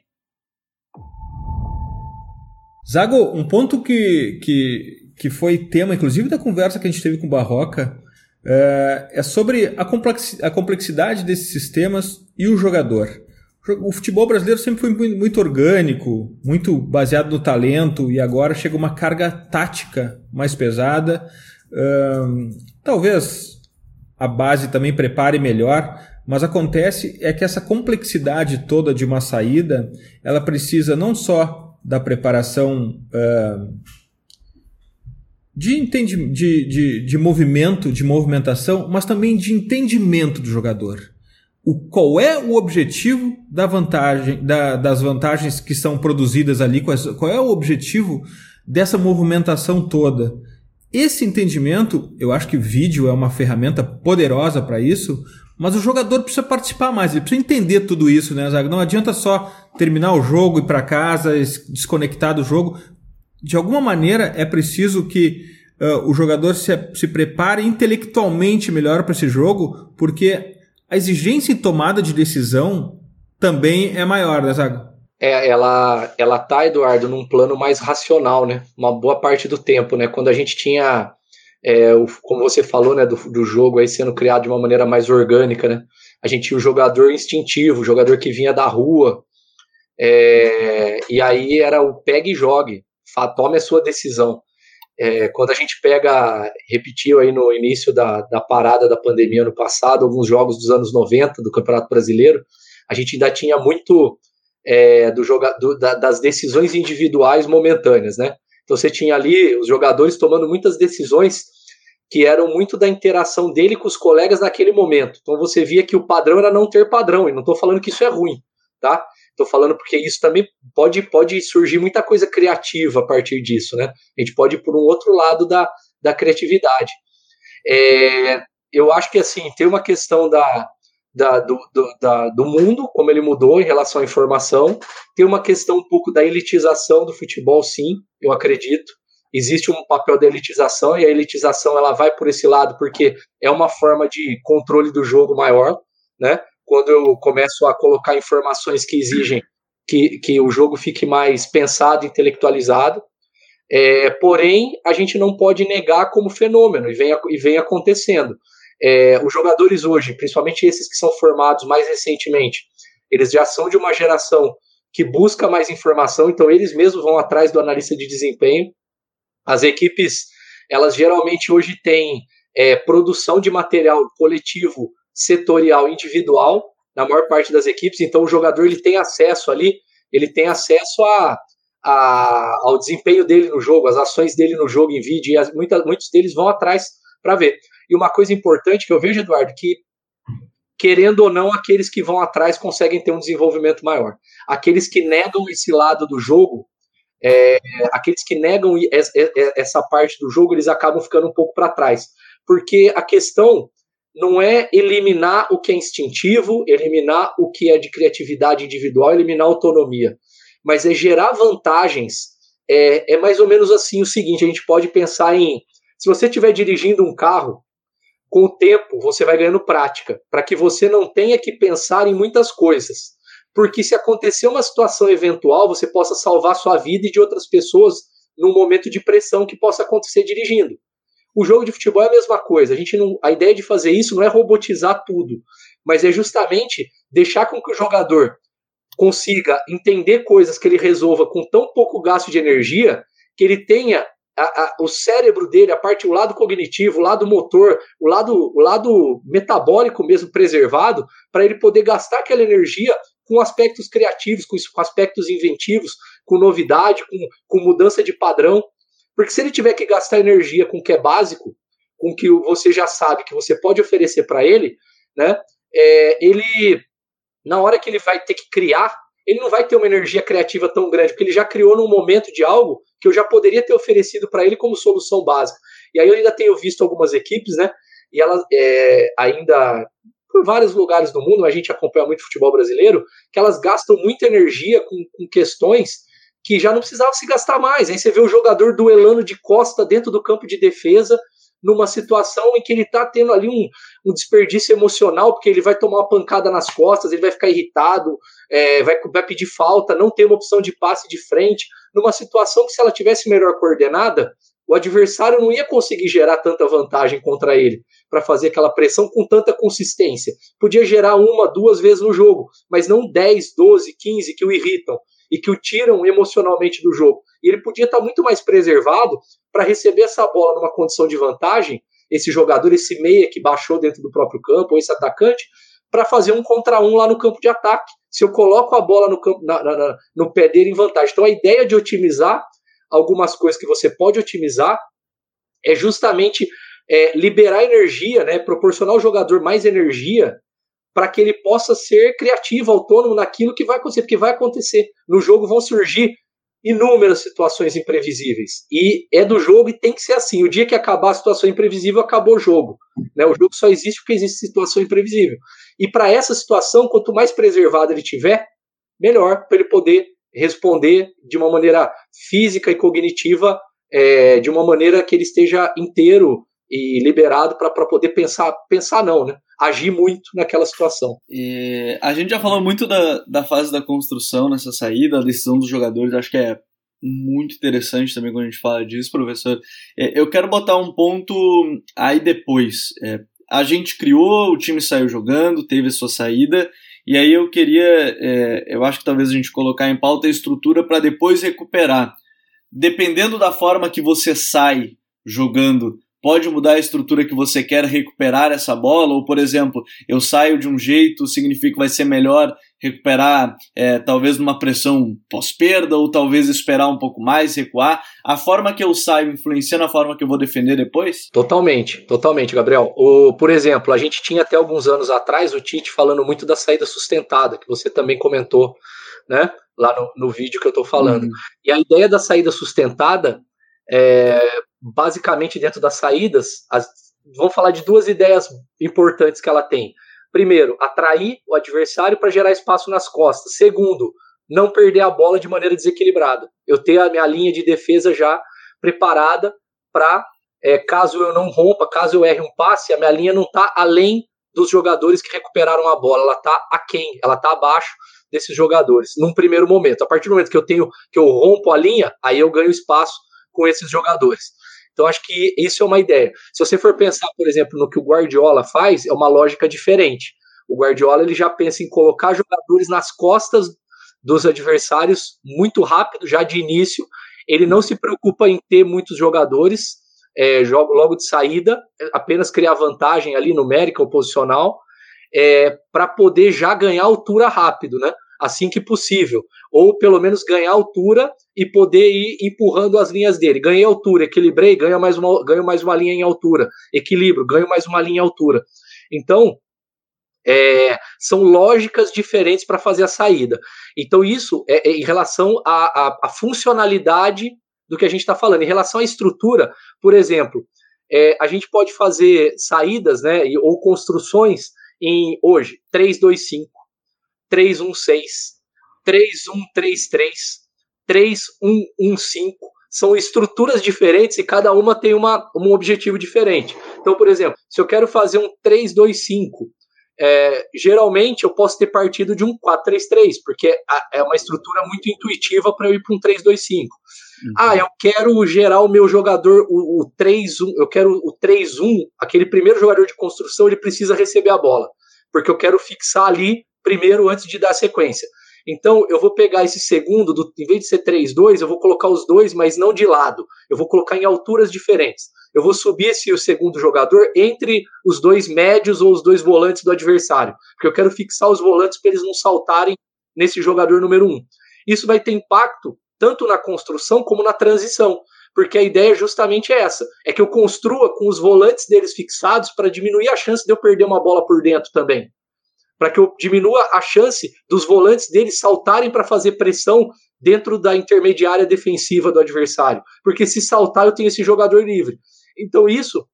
Zago, um ponto que, que, que foi tema, inclusive, da conversa que a gente teve com o Barroca, é, é sobre a, complexi a complexidade desses sistemas e o jogador. O futebol brasileiro sempre foi muito orgânico, muito baseado no talento, e agora chega uma carga tática mais pesada. talvez a base também prepare melhor, mas acontece é que essa complexidade toda de uma saída, ela precisa não só da preparação uh, de, de, de, de movimento, de movimentação, mas também de entendimento do jogador o, qual é o objetivo da vantagem, da, das vantagens que são produzidas ali, qual, qual é o objetivo dessa movimentação toda. Esse entendimento, eu acho que vídeo é uma ferramenta poderosa para isso, mas o jogador precisa participar mais, ele precisa entender tudo isso, né, Zaga? Não adianta só terminar o jogo, ir para casa, desconectar do jogo. De alguma maneira é preciso que uh, o jogador se, se prepare intelectualmente melhor para esse jogo, porque a exigência em tomada de decisão também é maior, né, Zago? É, ela, ela tá, Eduardo, num plano mais racional, né? Uma boa parte do tempo, né? Quando a gente tinha, é, o, como você falou, né, do, do jogo aí sendo criado de uma maneira mais orgânica, né? A gente tinha o jogador instintivo, o jogador que vinha da rua, é, e aí era o pegue e jogue, tome a sua decisão. É, quando a gente pega, repetiu aí no início da, da parada da pandemia no passado, alguns jogos dos anos 90 do Campeonato Brasileiro, a gente ainda tinha muito é, do joga, do, da, das decisões individuais momentâneas, né? Então você tinha ali os jogadores tomando muitas decisões que eram muito da interação dele com os colegas naquele momento. Então você via que o padrão era não ter padrão, e não estou falando que isso é ruim, tá? Estou falando porque isso também pode, pode surgir muita coisa criativa a partir disso, né? A gente pode ir por um outro lado da, da criatividade. É, eu acho que assim, tem uma questão da, da, do, do, da, do mundo, como ele mudou em relação à informação, tem uma questão um pouco da elitização do futebol, sim, eu acredito. Existe um papel da elitização e a elitização ela vai por esse lado porque é uma forma de controle do jogo maior, né? Quando eu começo a colocar informações que exigem que, que o jogo fique mais pensado, intelectualizado. É, porém, a gente não pode negar como fenômeno, e vem, e vem acontecendo. É, os jogadores hoje, principalmente esses que são formados mais recentemente, eles já são de uma geração que busca mais informação, então eles mesmos vão atrás do analista de desempenho. As equipes, elas geralmente hoje têm é, produção de material coletivo setorial individual na maior parte das equipes, então o jogador ele tem acesso ali, ele tem acesso a, a ao desempenho dele no jogo, as ações dele no jogo em vídeo, e as, muita, muitos deles vão atrás para ver. E uma coisa importante que eu vejo, Eduardo, que querendo ou não, aqueles que vão atrás conseguem ter um desenvolvimento maior. Aqueles que negam esse lado do jogo, é, aqueles que negam essa parte do jogo, eles acabam ficando um pouco para trás. Porque a questão não é eliminar o que é instintivo, eliminar o que é de criatividade individual, eliminar autonomia, mas é gerar vantagens. É, é mais ou menos assim o seguinte: a gente pode pensar em se você estiver dirigindo um carro, com o tempo você vai ganhando prática, para que você não tenha que pensar em muitas coisas. Porque se acontecer uma situação eventual, você possa salvar sua vida e de outras pessoas num momento de pressão que possa acontecer dirigindo. O jogo de futebol é a mesma coisa. A gente não, a ideia de fazer isso não é robotizar tudo, mas é justamente deixar com que o jogador consiga entender coisas que ele resolva com tão pouco gasto de energia que ele tenha a, a, o cérebro dele, a parte, o lado cognitivo, o lado motor, o lado, o lado metabólico mesmo preservado, para ele poder gastar aquela energia com aspectos criativos, com, com aspectos inventivos, com novidade, com, com mudança de padrão. Porque se ele tiver que gastar energia com o que é básico, com o que você já sabe que você pode oferecer para ele, né? É, ele, na hora que ele vai ter que criar, ele não vai ter uma energia criativa tão grande, porque ele já criou num momento de algo que eu já poderia ter oferecido para ele como solução básica. E aí eu ainda tenho visto algumas equipes, né? E elas é, ainda por vários lugares do mundo, a gente acompanha muito futebol brasileiro, que elas gastam muita energia com, com questões que já não precisava se gastar mais. Aí você vê o jogador duelando de costa dentro do campo de defesa, numa situação em que ele está tendo ali um, um, desperdício emocional, porque ele vai tomar uma pancada nas costas, ele vai ficar irritado, é, vai, vai pedir falta, não tem uma opção de passe de frente, numa situação que se ela tivesse melhor coordenada, o adversário não ia conseguir gerar tanta vantagem contra ele para fazer aquela pressão com tanta consistência. Podia gerar uma, duas vezes no jogo, mas não 10, 12, 15 que o irritam e que o tiram emocionalmente do jogo. E ele podia estar muito mais preservado para receber essa bola numa condição de vantagem, esse jogador, esse meia que baixou dentro do próprio campo, ou esse atacante, para fazer um contra um lá no campo de ataque. Se eu coloco a bola no, campo, na, na, no pé dele em vantagem. Então a ideia de otimizar algumas coisas que você pode otimizar é justamente é, liberar energia, né, proporcionar ao jogador mais energia para que ele possa ser criativo, autônomo naquilo que vai acontecer, porque vai acontecer. No jogo vão surgir inúmeras situações imprevisíveis. E é do jogo e tem que ser assim. O dia que acabar a situação imprevisível, acabou o jogo. Né? O jogo só existe porque existe situação imprevisível. E para essa situação, quanto mais preservado ele tiver, melhor para ele poder responder de uma maneira física e cognitiva, é, de uma maneira que ele esteja inteiro e liberado para poder pensar, pensar não, né? Agir muito naquela situação. A gente já falou muito da, da fase da construção nessa saída, a decisão dos jogadores, acho que é muito interessante também quando a gente fala disso, professor. É, eu quero botar um ponto aí depois. É, a gente criou, o time saiu jogando, teve a sua saída, e aí eu queria, é, eu acho que talvez a gente colocar em pauta a estrutura para depois recuperar. Dependendo da forma que você sai jogando pode mudar a estrutura que você quer recuperar essa bola, ou por exemplo, eu saio de um jeito, significa que vai ser melhor recuperar é, talvez numa pressão pós-perda, ou talvez esperar um pouco mais, recuar. A forma que eu saio influencia na forma que eu vou defender depois? Totalmente, totalmente, Gabriel. O, por exemplo, a gente tinha até alguns anos atrás o Tite falando muito da saída sustentada, que você também comentou, né? Lá no, no vídeo que eu estou falando. Uhum. E a ideia da saída sustentada é, basicamente dentro das saídas, as, vamos falar de duas ideias importantes que ela tem. Primeiro, atrair o adversário para gerar espaço nas costas. Segundo, não perder a bola de maneira desequilibrada. Eu ter a minha linha de defesa já preparada para, é, caso eu não rompa, caso eu erre um passe, a minha linha não está além dos jogadores que recuperaram a bola, ela está aquém, ela está abaixo desses jogadores, num primeiro momento. A partir do momento que eu tenho que eu rompo a linha, aí eu ganho espaço com esses jogadores. Então acho que isso é uma ideia. Se você for pensar, por exemplo, no que o Guardiola faz, é uma lógica diferente. O Guardiola ele já pensa em colocar jogadores nas costas dos adversários muito rápido, já de início. Ele não se preocupa em ter muitos jogadores é, logo de saída, apenas criar vantagem ali numérica ou posicional, é, para poder já ganhar altura rápido, né? Assim que possível, ou pelo menos ganhar altura e poder ir empurrando as linhas dele. Ganhei altura, equilibrei, ganho mais uma, ganho mais uma linha em altura, equilíbrio, ganho mais uma linha em altura. Então, é, são lógicas diferentes para fazer a saída. Então, isso é, é em relação à, funcionalidade do que a gente está falando. Em relação à estrutura, por exemplo, é, a gente pode fazer saídas né, ou construções em hoje 3, 2, 5. 316, 3133, 3115. São estruturas diferentes e cada uma tem uma, um objetivo diferente. Então, por exemplo, se eu quero fazer um 325, é, geralmente eu posso ter partido de um 433, porque é uma estrutura muito intuitiva para eu ir para um 325. Uhum. Ah, eu quero gerar o meu jogador, o, o 3-1, eu quero o 3-1, aquele primeiro jogador de construção, ele precisa receber a bola, porque eu quero fixar ali primeiro antes de dar sequência. Então, eu vou pegar esse segundo, do, em vez de ser 3, 2, eu vou colocar os dois, mas não de lado. Eu vou colocar em alturas diferentes. Eu vou subir esse o segundo jogador entre os dois médios ou os dois volantes do adversário. Porque eu quero fixar os volantes para eles não saltarem nesse jogador número 1. Um. Isso vai ter impacto tanto na construção como na transição. Porque a ideia justamente é essa: é que eu construa com os volantes deles fixados para diminuir a chance de eu perder uma bola por dentro também para que eu diminua a chance dos volantes deles saltarem para fazer pressão dentro da intermediária defensiva do adversário. Porque se saltar, eu tenho esse jogador livre. Então isso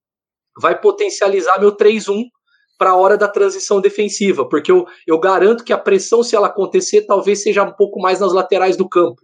vai potencializar meu 3-1 para a hora da transição defensiva, porque eu, eu garanto que a pressão, se ela acontecer, talvez seja um pouco mais nas laterais do campo.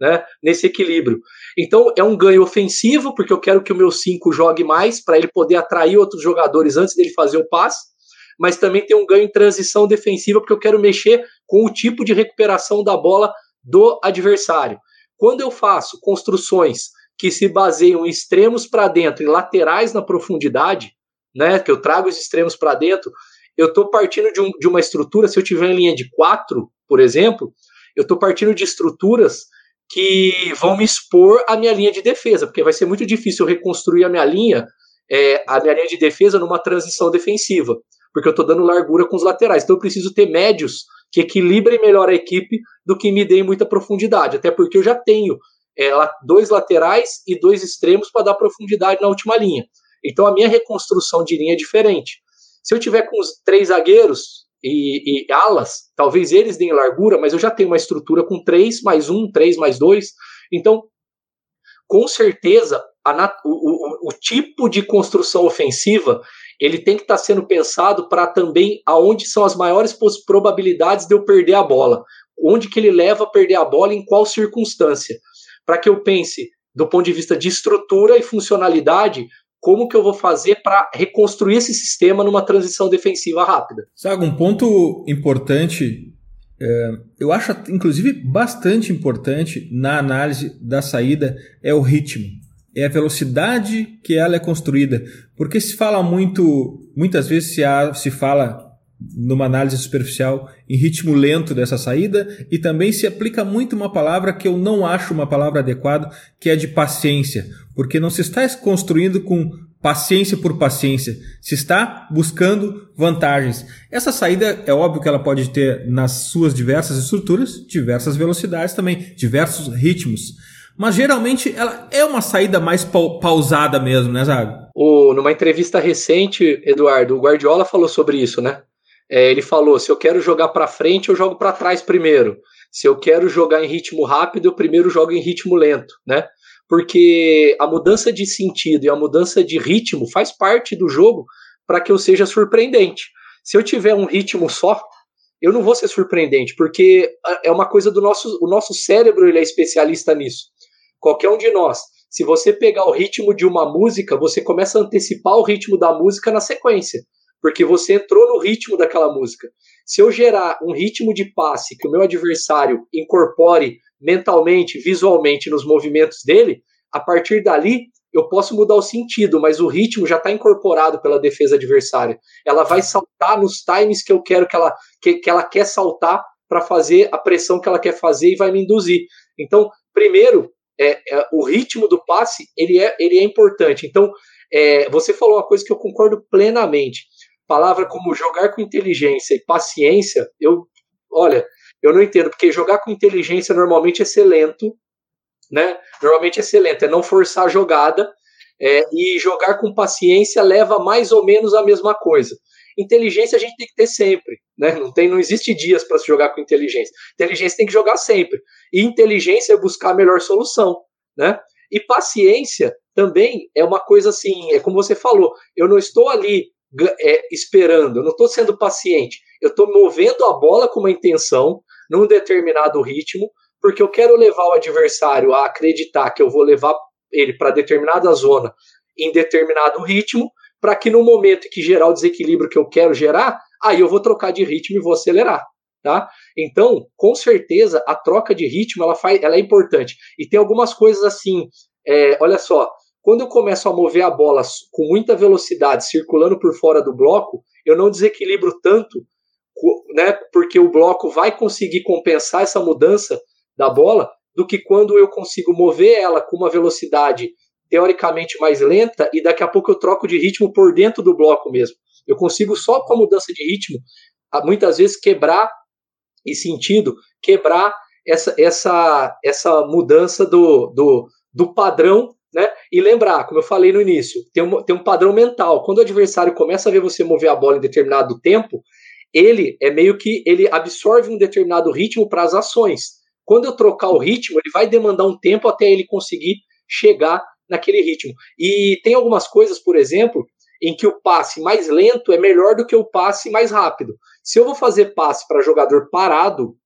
né, nesse equilíbrio. Então é um ganho ofensivo, porque eu quero que o meu 5 jogue mais para ele poder atrair outros jogadores antes dele fazer o passe, mas também tem um ganho em transição defensiva, porque eu quero mexer com o tipo de recuperação da bola do adversário. Quando eu faço construções que se baseiam em extremos para dentro e laterais na profundidade, né, que eu trago os extremos para dentro, eu estou partindo de, um, de, uma estrutura, se eu tiver em linha de 4, por exemplo, eu estou partindo de estruturas que vão me expor a minha linha de defesa, porque vai ser muito difícil reconstruir a minha linha, é, a minha linha de defesa numa transição defensiva, porque eu estou dando largura com os laterais. Então eu preciso ter médios que equilibrem melhor a equipe do que me deem muita profundidade, até porque eu já tenho é, dois laterais e dois extremos para dar profundidade na última linha. Então a minha reconstrução de linha é diferente. Se eu tiver com os três zagueiros e, e, alas, talvez eles deem largura, mas eu já tenho uma estrutura com três mais um, três mais dois. Então, com certeza, a, o, o, o, tipo de construção ofensiva ele tem que estar tá sendo pensado para também aonde são as maiores probabilidades de eu perder a bola. Onde que ele leva a perder a bola, em qual circunstância. Para que eu pense do ponto de vista de estrutura e funcionalidade, como que eu vou fazer para reconstruir esse sistema numa transição defensiva rápida. Sabe, um ponto importante, é, eu acho inclusive bastante importante na análise da saída é o ritmo, é a velocidade que ela é construída, porque se fala muito, muitas vezes se, há, se fala numa análise superficial em ritmo lento dessa saída e também se aplica muito uma palavra que eu não acho uma palavra adequada, que é de paciência, porque não se está construindo com paciência por paciência, se está buscando vantagens. Essa saída é óbvio que ela pode ter nas suas diversas estruturas, diversas velocidades também, diversos ritmos. Mas geralmente ela é uma saída mais pausada mesmo, né, Zago? O, numa entrevista recente, Eduardo, o Guardiola falou sobre isso, né? É, ele falou: se eu quero jogar para frente, eu jogo para trás primeiro. Se eu quero jogar em ritmo rápido, eu primeiro jogo em ritmo lento, né? Porque a mudança de sentido e a mudança de ritmo faz parte do jogo para que eu seja surpreendente. Se eu tiver um ritmo só, eu não vou ser surpreendente, porque é uma coisa do nosso, o nosso cérebro ele é especialista nisso. Qualquer um de nós, se você pegar o ritmo de uma música, você começa a antecipar o ritmo da música na sequência porque você entrou no ritmo daquela música. Se eu gerar um ritmo de passe que o meu adversário incorpore mentalmente, visualmente nos movimentos dele, a partir dali eu posso mudar o sentido, mas o ritmo já está incorporado pela defesa adversária. Ela vai saltar nos times que eu quero que ela, que, que ela quer saltar para fazer a pressão que ela quer fazer e vai me induzir. Então, primeiro, é, é, o ritmo do passe ele é, ele é importante. Então, é, você falou uma coisa que eu concordo plenamente palavra como jogar com inteligência e paciência, eu, olha, eu não entendo, porque jogar com inteligência normalmente é ser lento, né? Normalmente é ser lento, é não forçar a jogada, é, e jogar com paciência leva mais ou menos a mesma coisa. Inteligência a gente tem que ter sempre, né? Não, tem, não existe dias para se jogar com inteligência. Inteligência tem que jogar sempre. E inteligência é buscar a melhor solução, né? E paciência também é uma coisa assim, é como você falou, eu não estou ali é, esperando, eu não estou sendo paciente, eu estou movendo a bola com uma intenção, num determinado ritmo, porque eu quero levar o adversário a acreditar que eu vou levar ele para determinada zona em determinado ritmo, para que no momento que gerar o desequilíbrio que eu quero gerar, aí eu vou trocar de ritmo e vou acelerar. Tá? Então, com certeza, a troca de ritmo ela, faz, ela é importante. E tem algumas coisas assim, é, olha só, quando eu começo a mover a bola com muita velocidade, circulando por fora do bloco, eu não desequilibro tanto, né, porque o bloco vai conseguir compensar essa mudança da bola, do que quando eu consigo mover ela com uma velocidade teoricamente mais lenta e daqui a pouco eu troco de ritmo por dentro do bloco mesmo. Eu consigo só com a mudança de ritmo, muitas vezes quebrar e sentido, quebrar essa, essa, essa mudança do, do, do padrão né? E lembrar, como eu falei no início, tem um, tem um padrão mental. Quando o adversário começa a ver você mover a bola em determinado tempo, ele é meio que ele absorve um determinado ritmo para as ações. Quando eu trocar o ritmo, ele vai demandar um tempo até ele conseguir chegar naquele ritmo. E tem algumas coisas, por exemplo, em que o passe mais lento é melhor do que o passe mais rápido. Se eu vou fazer passe para jogador parado,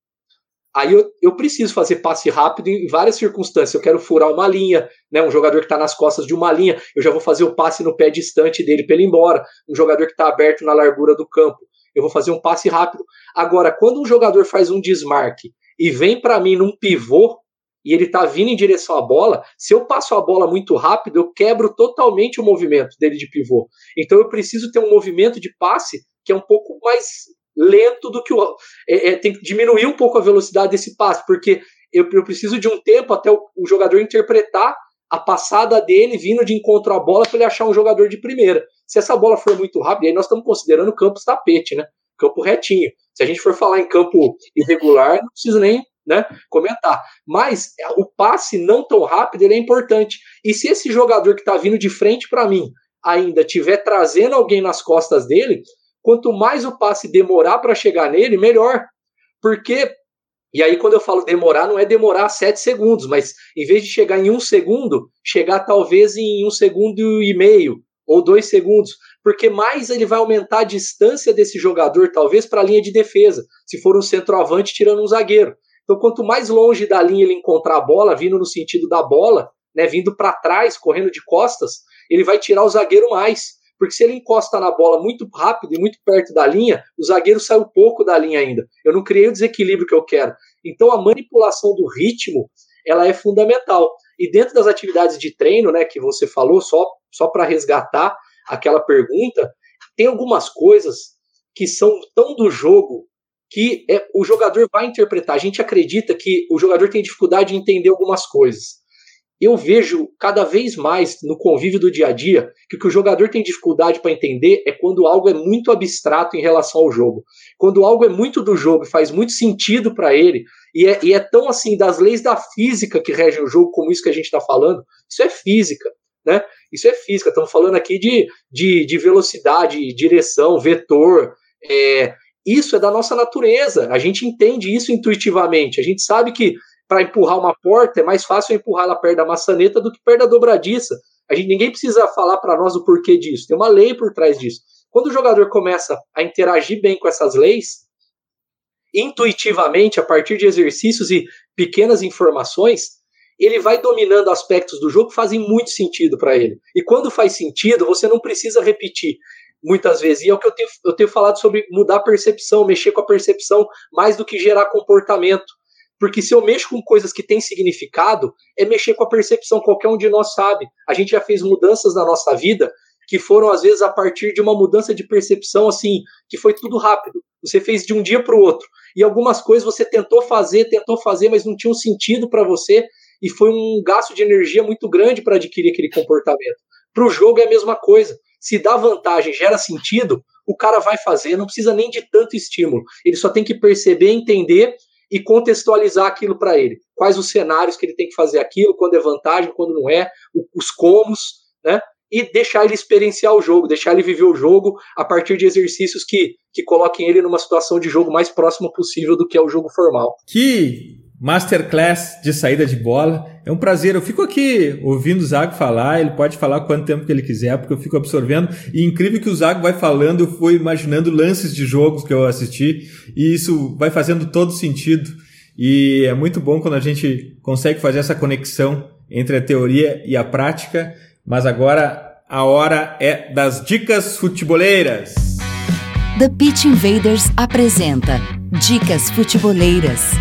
Aí eu, eu preciso fazer passe rápido em várias circunstâncias. Eu quero furar uma linha, né? Um jogador que está nas costas de uma linha, eu já vou fazer o passe no pé distante dele para ele ir embora. Um jogador que está aberto na largura do campo, eu vou fazer um passe rápido. Agora, quando um jogador faz um desmarque e vem para mim num pivô e ele está vindo em direção à bola, se eu passo a bola muito rápido, eu quebro totalmente o movimento dele de pivô. Então eu preciso ter um movimento de passe que é um pouco mais lento do que o. É, é, tem que diminuir um pouco a velocidade desse passe, porque eu, eu preciso de um tempo até o, o, jogador interpretar a passada dele vindo de encontro à bola para ele achar um jogador de primeira. Se essa bola for muito rápida, aí nós estamos considerando campos tapete, né? Campo retinho. Se a gente for falar em campo irregular, não preciso nem né, comentar. Mas o passe não tão rápido ele é importante. E se esse jogador que está vindo de frente para mim ainda tiver trazendo alguém nas costas dele, quanto mais o passe demorar para chegar nele, melhor. Porque, e aí quando eu falo demorar, não é demorar sete segundos, mas em vez de chegar em um segundo, chegar talvez em um segundo e meio ou dois segundos, porque mais ele vai aumentar a distância desse jogador, talvez para a linha de defesa, se for um centroavante tirando um zagueiro. Então, quanto mais longe da linha ele encontrar a bola, vindo no sentido da bola, né, vindo para trás, correndo de costas, ele vai tirar o zagueiro mais. Porque se ele encosta na bola muito rápido e muito perto da linha, o zagueiro saiu pouco da linha ainda. Eu não criei o desequilíbrio que eu quero. Então a manipulação do ritmo, ela é fundamental. E dentro das atividades de treino, né, que você falou, só, só para resgatar aquela pergunta, tem algumas coisas que são tão do jogo que é, o jogador vai interpretar. A gente acredita que o jogador tem dificuldade de entender algumas coisas eu vejo cada vez mais no convívio do dia a dia que o que o jogador tem dificuldade para entender é quando algo é muito abstrato em relação ao jogo. Quando algo é muito do jogo e faz muito sentido para ele, e é, e é, tão assim das leis da física que regem o jogo, como isso que a gente está falando, isso é física. Né? Isso é física. Estamos falando aqui de, de, de velocidade, direção, vetor. É, isso é da nossa natureza. A gente entende isso intuitivamente. A gente sabe que para empurrar uma porta, é mais fácil empurrar ela perto da maçaneta do que perto da dobradiça. A gente, ninguém precisa falar para nós o porquê disso. Tem uma lei por trás disso. Quando o jogador começa a interagir bem com essas leis, intuitivamente, a partir de exercícios e pequenas informações, ele vai dominando aspectos do jogo que fazem muito sentido para ele. E quando faz sentido, você não precisa repetir muitas vezes. E é o que eu tenho, eu tenho falado sobre mudar a percepção, mexer com a percepção, mais do que gerar comportamento. Porque se eu mexo com coisas que têm significado, é mexer com a percepção, qualquer um de nós sabe. A gente já fez mudanças na nossa vida que foram, às vezes, a partir de uma mudança de percepção, assim, que foi tudo rápido. Você fez de um dia para o outro. E algumas coisas você tentou fazer, tentou fazer, mas não tinha um sentido para você, e foi um gasto de energia muito grande para adquirir aquele comportamento. Para o jogo é a mesma coisa. Se dá vantagem, gera sentido, o cara vai fazer, não precisa nem de tanto estímulo. Ele só tem que perceber, entender e contextualizar aquilo para ele. Quais os cenários que ele tem que fazer aquilo, quando é vantagem, quando não é, os comos, né? E deixar ele experienciar o jogo, deixar ele viver o jogo a partir de exercícios que, que coloquem ele numa situação de jogo mais próxima possível do que é o jogo formal. Que Masterclass de saída de bola. É um prazer. Eu fico aqui ouvindo o Zago falar. Ele pode falar quanto tempo que ele quiser, porque eu fico absorvendo. E incrível que o Zago vai falando, eu fui imaginando lances de jogos que eu assisti. E isso vai fazendo todo sentido. E é muito bom quando a gente consegue fazer essa conexão entre a teoria e a prática. Mas agora a hora é das dicas futeboleiras. The Pitch Invaders apresenta Dicas Futeboleiras.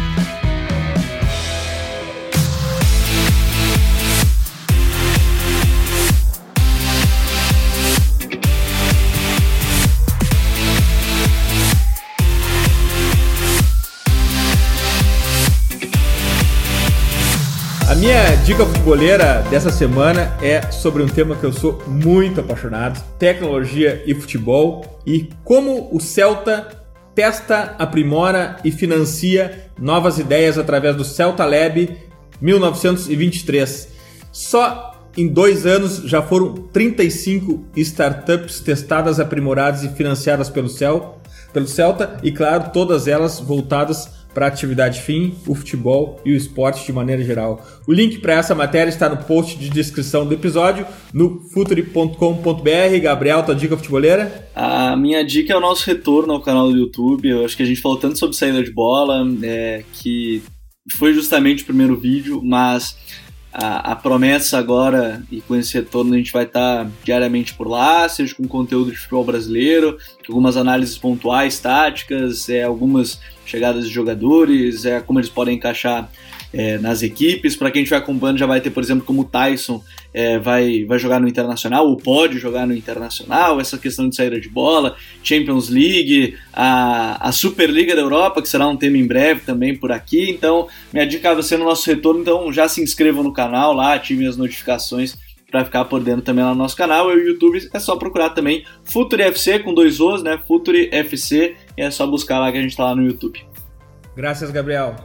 Minha dica futebolera dessa semana é sobre um tema que eu sou muito apaixonado: tecnologia e futebol e como o Celta testa, aprimora e financia novas ideias através do Celta Lab 1923. Só em dois anos já foram 35 startups testadas, aprimoradas e financiadas pelo, Cel, pelo Celta e, claro, todas elas voltadas para a atividade fim, o futebol e o esporte de maneira geral. O link para essa matéria está no post de descrição do episódio no futuri.com.br. Gabriel, tua dica futeboleira? A minha dica é o nosso retorno ao canal do YouTube. Eu acho que a gente falou tanto sobre saída de bola, é, que foi justamente o primeiro vídeo, mas a, a, promessa agora, e com esse retorno a gente vai estar diariamente por lá, seja com conteúdo de futebol brasileiro, algumas análises pontuais, táticas, é, algumas chegadas de jogadores, é, como eles podem encaixar é, nas equipes. Para quem estiver acompanhando, já vai ter, por exemplo, como o Tyson é, vai, vai jogar no Internacional, ou pode jogar no Internacional, essa questão de saída de bola, Champions League, a, a Superliga da Europa, que será um tema em breve também por aqui. Então, minha dica vai ser no nosso retorno, então já se inscrevam no canal lá, ativem as notificações para ficar por dentro também lá no nosso canal. E o YouTube é só procurar também Futuri FC com dois Os, né? Futuri FC, e é só buscar lá que a gente tá lá no YouTube. Graças, Gabriel.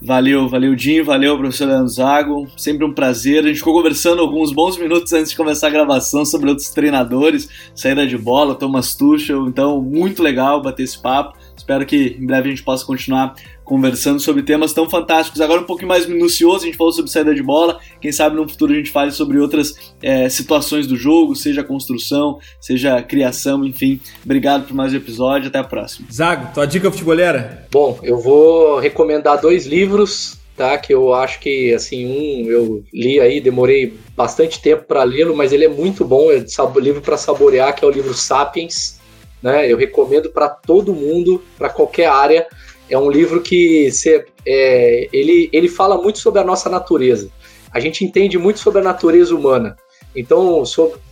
Valeu, valeu, Dinho, valeu, professor Leandro Zago. Sempre um prazer. A gente ficou conversando alguns bons minutos antes de começar a gravação sobre outros treinadores, saída de bola, Thomas Tuchel. Então, muito legal bater esse papo. Espero que em breve a gente possa continuar conversando sobre temas tão fantásticos. Agora um pouquinho mais minucioso, a gente falou sobre saída de bola. Quem sabe no futuro a gente fale sobre outras é, situações do jogo, seja construção, seja criação, enfim. Obrigado por mais um episódio, até a próxima. Zago, tua dica futebolera? Bom, eu vou recomendar dois livros, tá? Que eu acho que, assim, um eu li aí, demorei bastante tempo para lê-lo, mas ele é muito bom, é livro para saborear, que é o livro Sapiens. Né? Eu recomendo para todo mundo, para qualquer área é um livro que cê, é, ele, ele fala muito sobre a nossa natureza. A gente entende muito sobre a natureza humana. Então,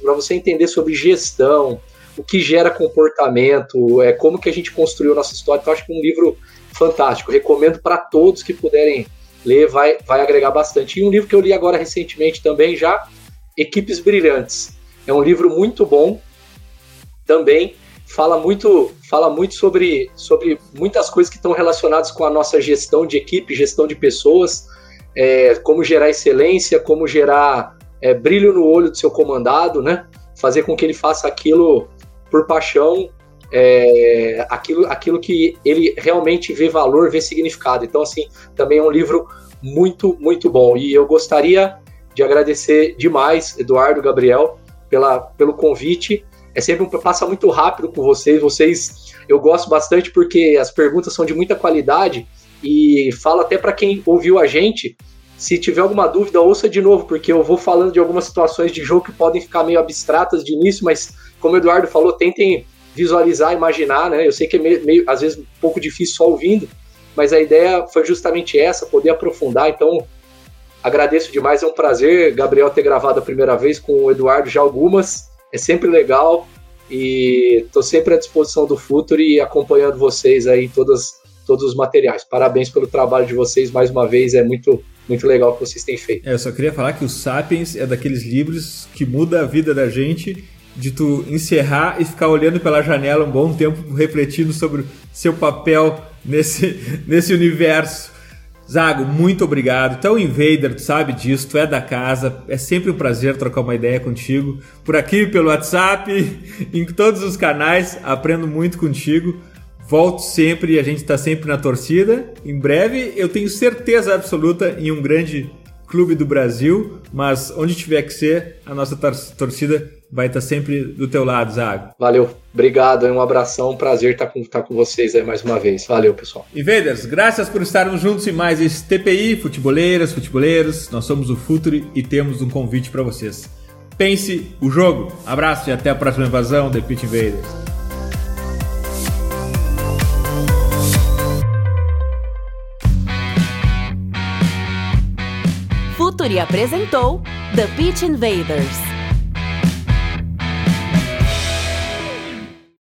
para você entender sobre gestão, o que gera comportamento, é, como que a gente construiu nossa história, então acho que é um livro fantástico. Recomendo para todos que puderem ler, vai, vai agregar bastante. E um livro que eu li agora recentemente também já, Equipes Brilhantes. É um livro muito bom também fala muito, fala muito sobre, sobre muitas coisas que estão relacionadas com a nossa gestão de equipe, gestão de pessoas, é, como gerar excelência, como gerar é, brilho no olho do seu comandado, né? Fazer com que ele faça aquilo por paixão, é, aquilo, aquilo que ele realmente vê valor, vê significado. Então, assim, também é um livro muito, muito bom. E eu gostaria de agradecer demais, Eduardo, Gabriel, pela, pelo convite é sempre um passa muito rápido com vocês. Vocês eu gosto bastante porque as perguntas são de muita qualidade e falo até para quem ouviu a gente, se tiver alguma dúvida, ouça de novo, porque eu vou falando de algumas situações de jogo que podem ficar meio abstratas de início, mas como o Eduardo falou, tentem visualizar, imaginar, né? Eu sei que é meio, meio às vezes um pouco difícil só ouvindo, mas a ideia foi justamente essa, poder aprofundar. Então, agradeço demais, é um prazer, Gabriel, ter gravado a primeira vez com o Eduardo já algumas é sempre legal e estou sempre à disposição do Futuro e acompanhando vocês aí em todas, todos os materiais. Parabéns pelo trabalho de vocês mais uma vez, é muito muito legal o que vocês têm feito. É, eu só queria falar que o Sapiens é daqueles livros que muda a vida da gente de tu encerrar e ficar olhando pela janela um bom tempo refletindo sobre seu papel nesse, nesse universo Zago, muito obrigado. Tu é o Invader, tu sabe disso, tu é da casa. É sempre um prazer trocar uma ideia contigo. Por aqui, pelo WhatsApp, em todos os canais, aprendo muito contigo. Volto sempre a gente está sempre na torcida. Em breve, eu tenho certeza absoluta em um grande clube do Brasil, mas onde tiver que ser, a nossa torcida vai estar sempre do teu lado, Zago. Valeu, obrigado, é um abração, um prazer estar com, estar com vocês aí mais uma vez. Valeu, pessoal. Invaders, graças por estarmos juntos em mais esse TPI, futeboleiras, futeboleiros. Nós somos o Futuri e temos um convite para vocês. Pense o jogo. Abraço e até a próxima invasão, The Pitch Invaders. Futuri apresentou The Pitch Invaders.